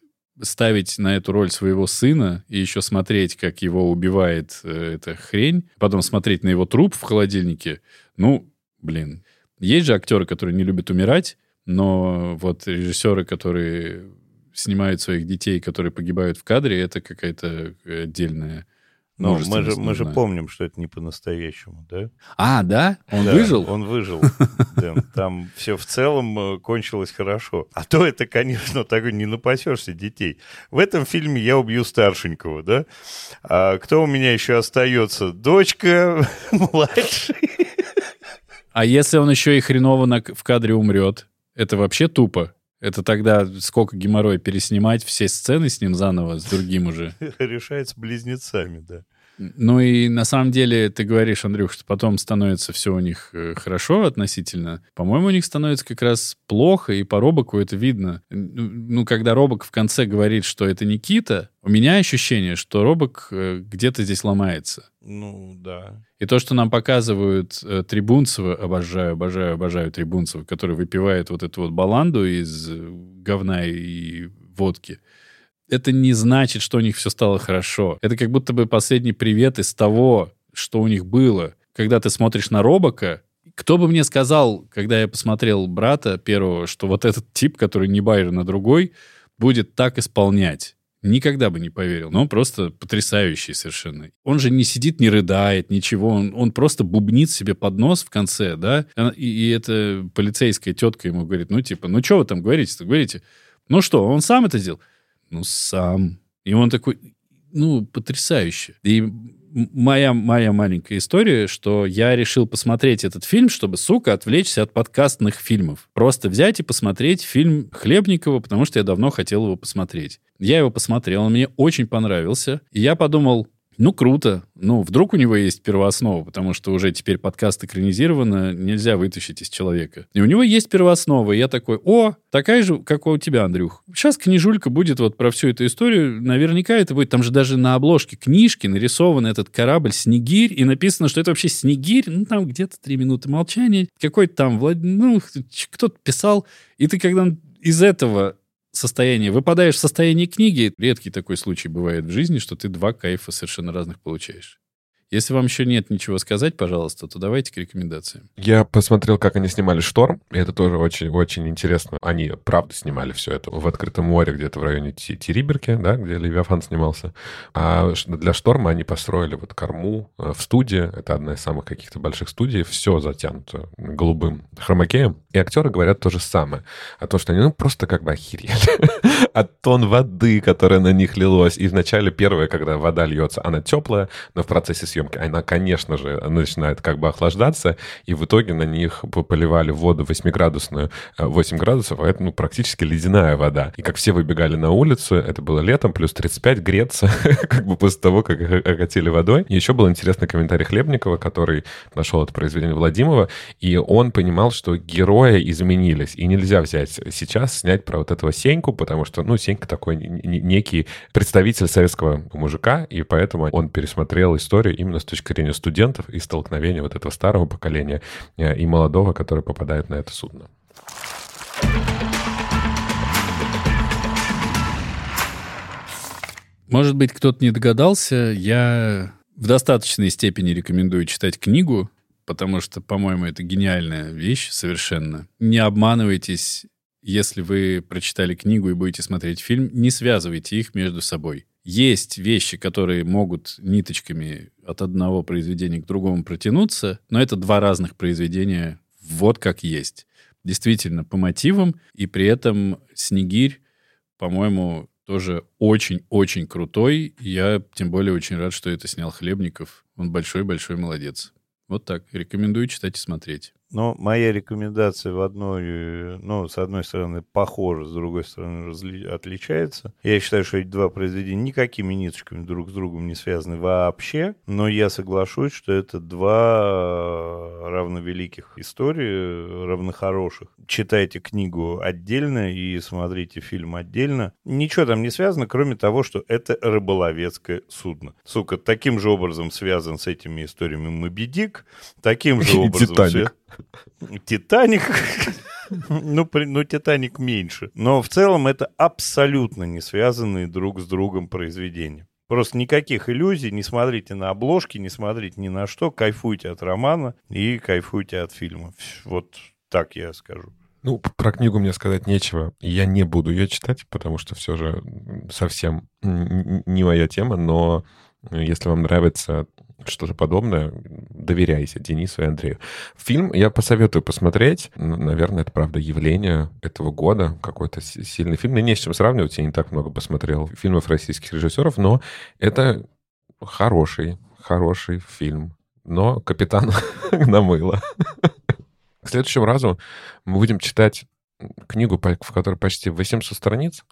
ставить на эту роль своего сына и еще смотреть, как его убивает э, эта хрень, потом смотреть на его труп в холодильнике, ну, блин, есть же актеры, которые не любят умирать, но вот режиссеры, которые снимают своих детей, которые погибают в кадре, это какая-то отдельная но мы же, мы же помним, что это не по-настоящему, да? А, да? Он да, выжил? Он выжил. (laughs) Там все в целом э, кончилось хорошо. А то это, конечно, так не напасешься детей. В этом фильме я убью старшенького, да? А кто у меня еще остается? Дочка, (laughs) младший. А если он еще и хреново на, в кадре умрет? Это вообще тупо. Это тогда сколько геморроя переснимать все сцены с ним заново, с другим уже? (laughs) Решается близнецами, да. Ну и на самом деле ты говоришь, Андрюх, что потом становится все у них э, хорошо относительно. По-моему, у них становится как раз плохо, и по Робоку это видно. Ну, когда Робок в конце говорит, что это Никита, у меня ощущение, что Робок э, где-то здесь ломается. Ну, да. И то, что нам показывают э, Трибунцева, обожаю, обожаю, обожаю Трибунцева, который выпивает вот эту вот баланду из э, говна и водки, это не значит, что у них все стало хорошо. Это как будто бы последний привет из того, что у них было. Когда ты смотришь на Робока, кто бы мне сказал, когда я посмотрел брата первого, что вот этот тип, который не Байрон, а другой, будет так исполнять? Никогда бы не поверил. Но он просто потрясающий совершенно. Он же не сидит, не рыдает, ничего. Он, он просто бубнит себе под нос в конце, да? И, и эта полицейская тетка ему говорит, ну, типа, ну, что вы там говорите-то? Говорите, ну что, он сам это сделал? Ну, сам. И он такой, ну, потрясающе. И моя, моя маленькая история, что я решил посмотреть этот фильм, чтобы, сука, отвлечься от подкастных фильмов. Просто взять и посмотреть фильм Хлебникова, потому что я давно хотел его посмотреть. Я его посмотрел, он мне очень понравился. И я подумал, ну, круто. Ну, вдруг у него есть первооснова, потому что уже теперь подкаст экранизировано, нельзя вытащить из человека. И у него есть первооснова. И я такой, о, такая же, как у тебя, Андрюх. Сейчас книжулька будет вот про всю эту историю. Наверняка это будет, там же даже на обложке книжки нарисован этот корабль «Снегирь», и написано, что это вообще «Снегирь». Ну, там где-то три минуты молчания. Какой-то там, ну, кто-то писал. И ты когда из этого состояние, выпадаешь в состояние книги, редкий такой случай бывает в жизни, что ты два кайфа совершенно разных получаешь. Если вам еще нет ничего сказать, пожалуйста, то давайте к рекомендациям. Я посмотрел, как они снимали «Шторм», и это тоже очень-очень интересно. Они, правда, снимали все это в открытом море, где-то в районе Териберки, да, где Левиафан снимался. А для «Шторма» они построили вот корму э, в студии. Это одна из самых каких-то больших студий. Все затянуто голубым хромакеем. И актеры говорят то же самое. О том, что они ну, просто как бы охерели. (laughs) От тон воды, которая на них лилась. И вначале первое, когда вода льется, она теплая, но в процессе съемки съемки, она, конечно же, начинает как бы охлаждаться, и в итоге на них поливали воду 8-градусную, 8 э, градусов, а это ну, практически ледяная вода. И как все выбегали на улицу, это было летом, плюс 35, греться, (laughs) как бы после того, как окатили водой. Еще был интересный комментарий Хлебникова, который нашел это произведение Владимира, и он понимал, что герои изменились, и нельзя взять сейчас, снять про вот этого Сеньку, потому что, ну, Сенька такой некий представитель советского мужика, и поэтому он пересмотрел историю именно с точки зрения студентов и столкновения вот этого старого поколения э, и молодого, который попадает на это судно. Может быть, кто-то не догадался, я в достаточной степени рекомендую читать книгу, потому что, по-моему, это гениальная вещь совершенно. Не обманывайтесь, если вы прочитали книгу и будете смотреть фильм, не связывайте их между собой. Есть вещи, которые могут ниточками от одного произведения к другому протянуться, но это два разных произведения вот как есть. Действительно, по мотивам, и при этом «Снегирь», по-моему, тоже очень-очень крутой. Я тем более очень рад, что это снял Хлебников. Он большой-большой молодец. Вот так. Рекомендую читать и смотреть. Но моя рекомендация в одной, ну, с одной стороны, похожа, с другой стороны, разли... отличается. Я считаю, что эти два произведения никакими ниточками друг с другом не связаны вообще, но я соглашусь, что это два равновеликих истории, равнохороших. Читайте книгу отдельно и смотрите фильм отдельно. Ничего там не связано, кроме того, что это рыболовецкое судно. Сука, таким же образом связан с этими историями Моби Дик, таким же (laughs) образом... Титаник. Титаник. Ну, при, ну, Титаник меньше. Но в целом это абсолютно не связанные друг с другом произведения. Просто никаких иллюзий, не смотрите на обложки, не смотрите ни на что, кайфуйте от романа и кайфуйте от фильма. Вот так я скажу. Ну, про книгу мне сказать нечего. Я не буду ее читать, потому что все же совсем не моя тема, но если вам нравится что-то подобное, доверяйте Денису и Андрею. Фильм я посоветую посмотреть. Наверное, это, правда, явление этого года. Какой-то сильный фильм. Мне не с чем сравнивать, я не так много посмотрел фильмов российских режиссеров, но это хороший, хороший фильм. Но капитан (laughs) намыло. (laughs) К следующему разу мы будем читать книгу, в которой почти 800 страниц.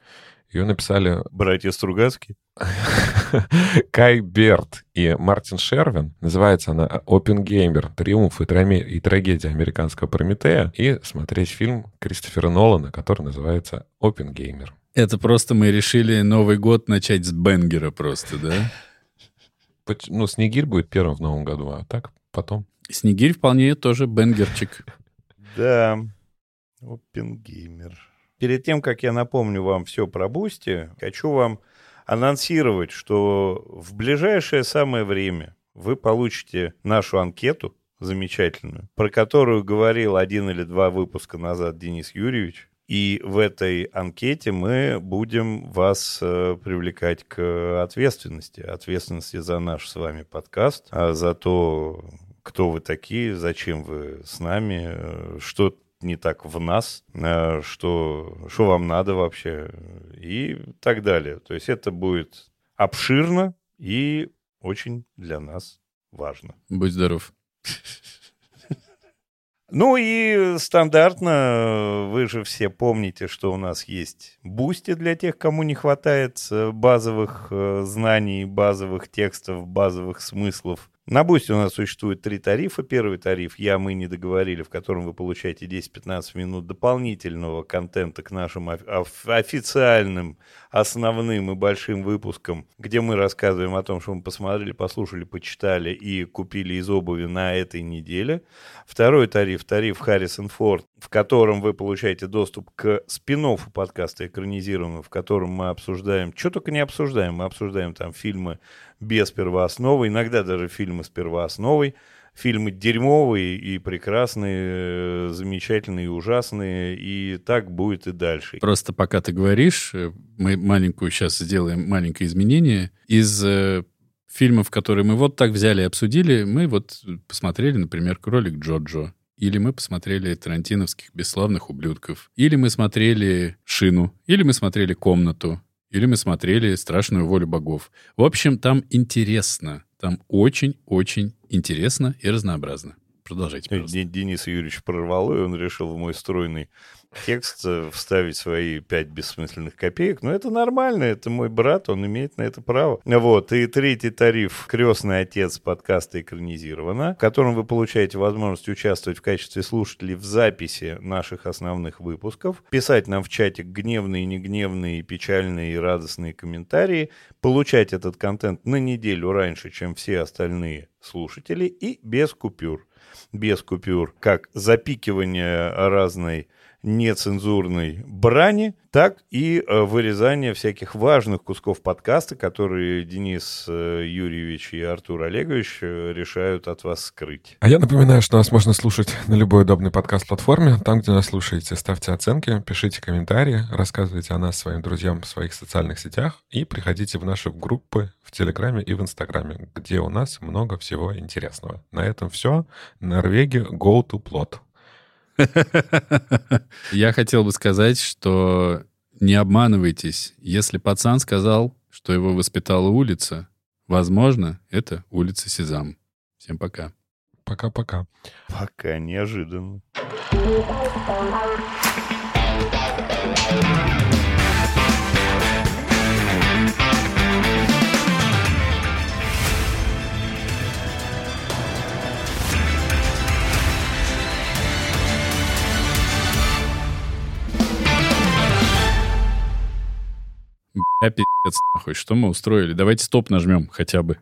Ее написали... Братья Стругацкие? (laughs) Кай Берт и Мартин Шервин. Называется она «Опенгеймер. Триумф и, трами... и трагедия американского Прометея». И смотреть фильм Кристофера Нолана, который называется «Опенгеймер». Это просто мы решили Новый год начать с бенгера просто, да? Ну, Снегирь будет первым в новом году, а так потом. Снегирь вполне тоже бенгерчик. Да, Опенгеймер. Перед тем, как я напомню вам все про Boosty, хочу вам анонсировать, что в ближайшее самое время вы получите нашу анкету замечательную, про которую говорил один или два выпуска назад Денис Юрьевич. И в этой анкете мы будем вас э, привлекать к ответственности. Ответственности за наш с вами подкаст, а за то, кто вы такие, зачем вы с нами, э, что не так в нас, э, что, что вам надо вообще и так далее. То есть это будет обширно и очень для нас важно. Будь здоров. Ну и стандартно, вы же все помните, что у нас есть Boosty для тех, кому не хватает э, базовых э, знаний, базовых текстов, базовых смыслов на Boosty у нас существует три тарифа. Первый тариф «Я, мы не договорили», в котором вы получаете 10-15 минут дополнительного контента к нашим официальным, основным и большим выпускам, где мы рассказываем о том, что мы посмотрели, послушали, почитали и купили из обуви на этой неделе. Второй тариф – тариф Харрисон Форд, в котором вы получаете доступ к спин подкаста экранизированного, в котором мы обсуждаем, что только не обсуждаем, мы обсуждаем там фильмы без первоосновы, иногда даже фильмы с первоосновой, фильмы дерьмовые и прекрасные, замечательные и ужасные, и так будет и дальше. Просто пока ты говоришь, э, мы маленькую сейчас сделаем маленькое изменение. Из э, фильмов, которые мы вот так взяли и обсудили, мы вот посмотрели, например, «Кролик Джоджо», или мы посмотрели тарантиновских бесславных ублюдков, или мы смотрели «Шину», или мы смотрели «Комнату», или мы смотрели «Страшную волю богов». В общем, там интересно. Там очень-очень интересно и разнообразно. Продолжайте, пожалуйста. Денис Юрьевич прорвало, и он решил в мой стройный текст э, вставить свои пять бессмысленных копеек. Но это нормально, это мой брат, он имеет на это право. Вот, и третий тариф «Крестный отец» подкаста экранизировано, в котором вы получаете возможность участвовать в качестве слушателей в записи наших основных выпусков, писать нам в чате гневные, негневные, печальные и радостные комментарии, получать этот контент на неделю раньше, чем все остальные слушатели и без купюр без купюр, как запикивание разной нецензурной брани, так и э, вырезание всяких важных кусков подкаста, которые Денис э, Юрьевич и Артур Олегович э, решают от вас скрыть. А я напоминаю, что нас можно слушать на любой удобной подкаст-платформе. Там, где нас слушаете, ставьте оценки, пишите комментарии, рассказывайте о нас своим друзьям в своих социальных сетях и приходите в наши группы в Телеграме и в Инстаграме, где у нас много всего интересного. На этом все. Норвегия, go to plot. (laughs) Я хотел бы сказать, что не обманывайтесь. Если пацан сказал, что его воспитала улица, возможно, это улица Сезам. Всем пока. Пока-пока. Пока неожиданно. Бля, нахуй. Что мы устроили? Давайте стоп нажмем хотя бы.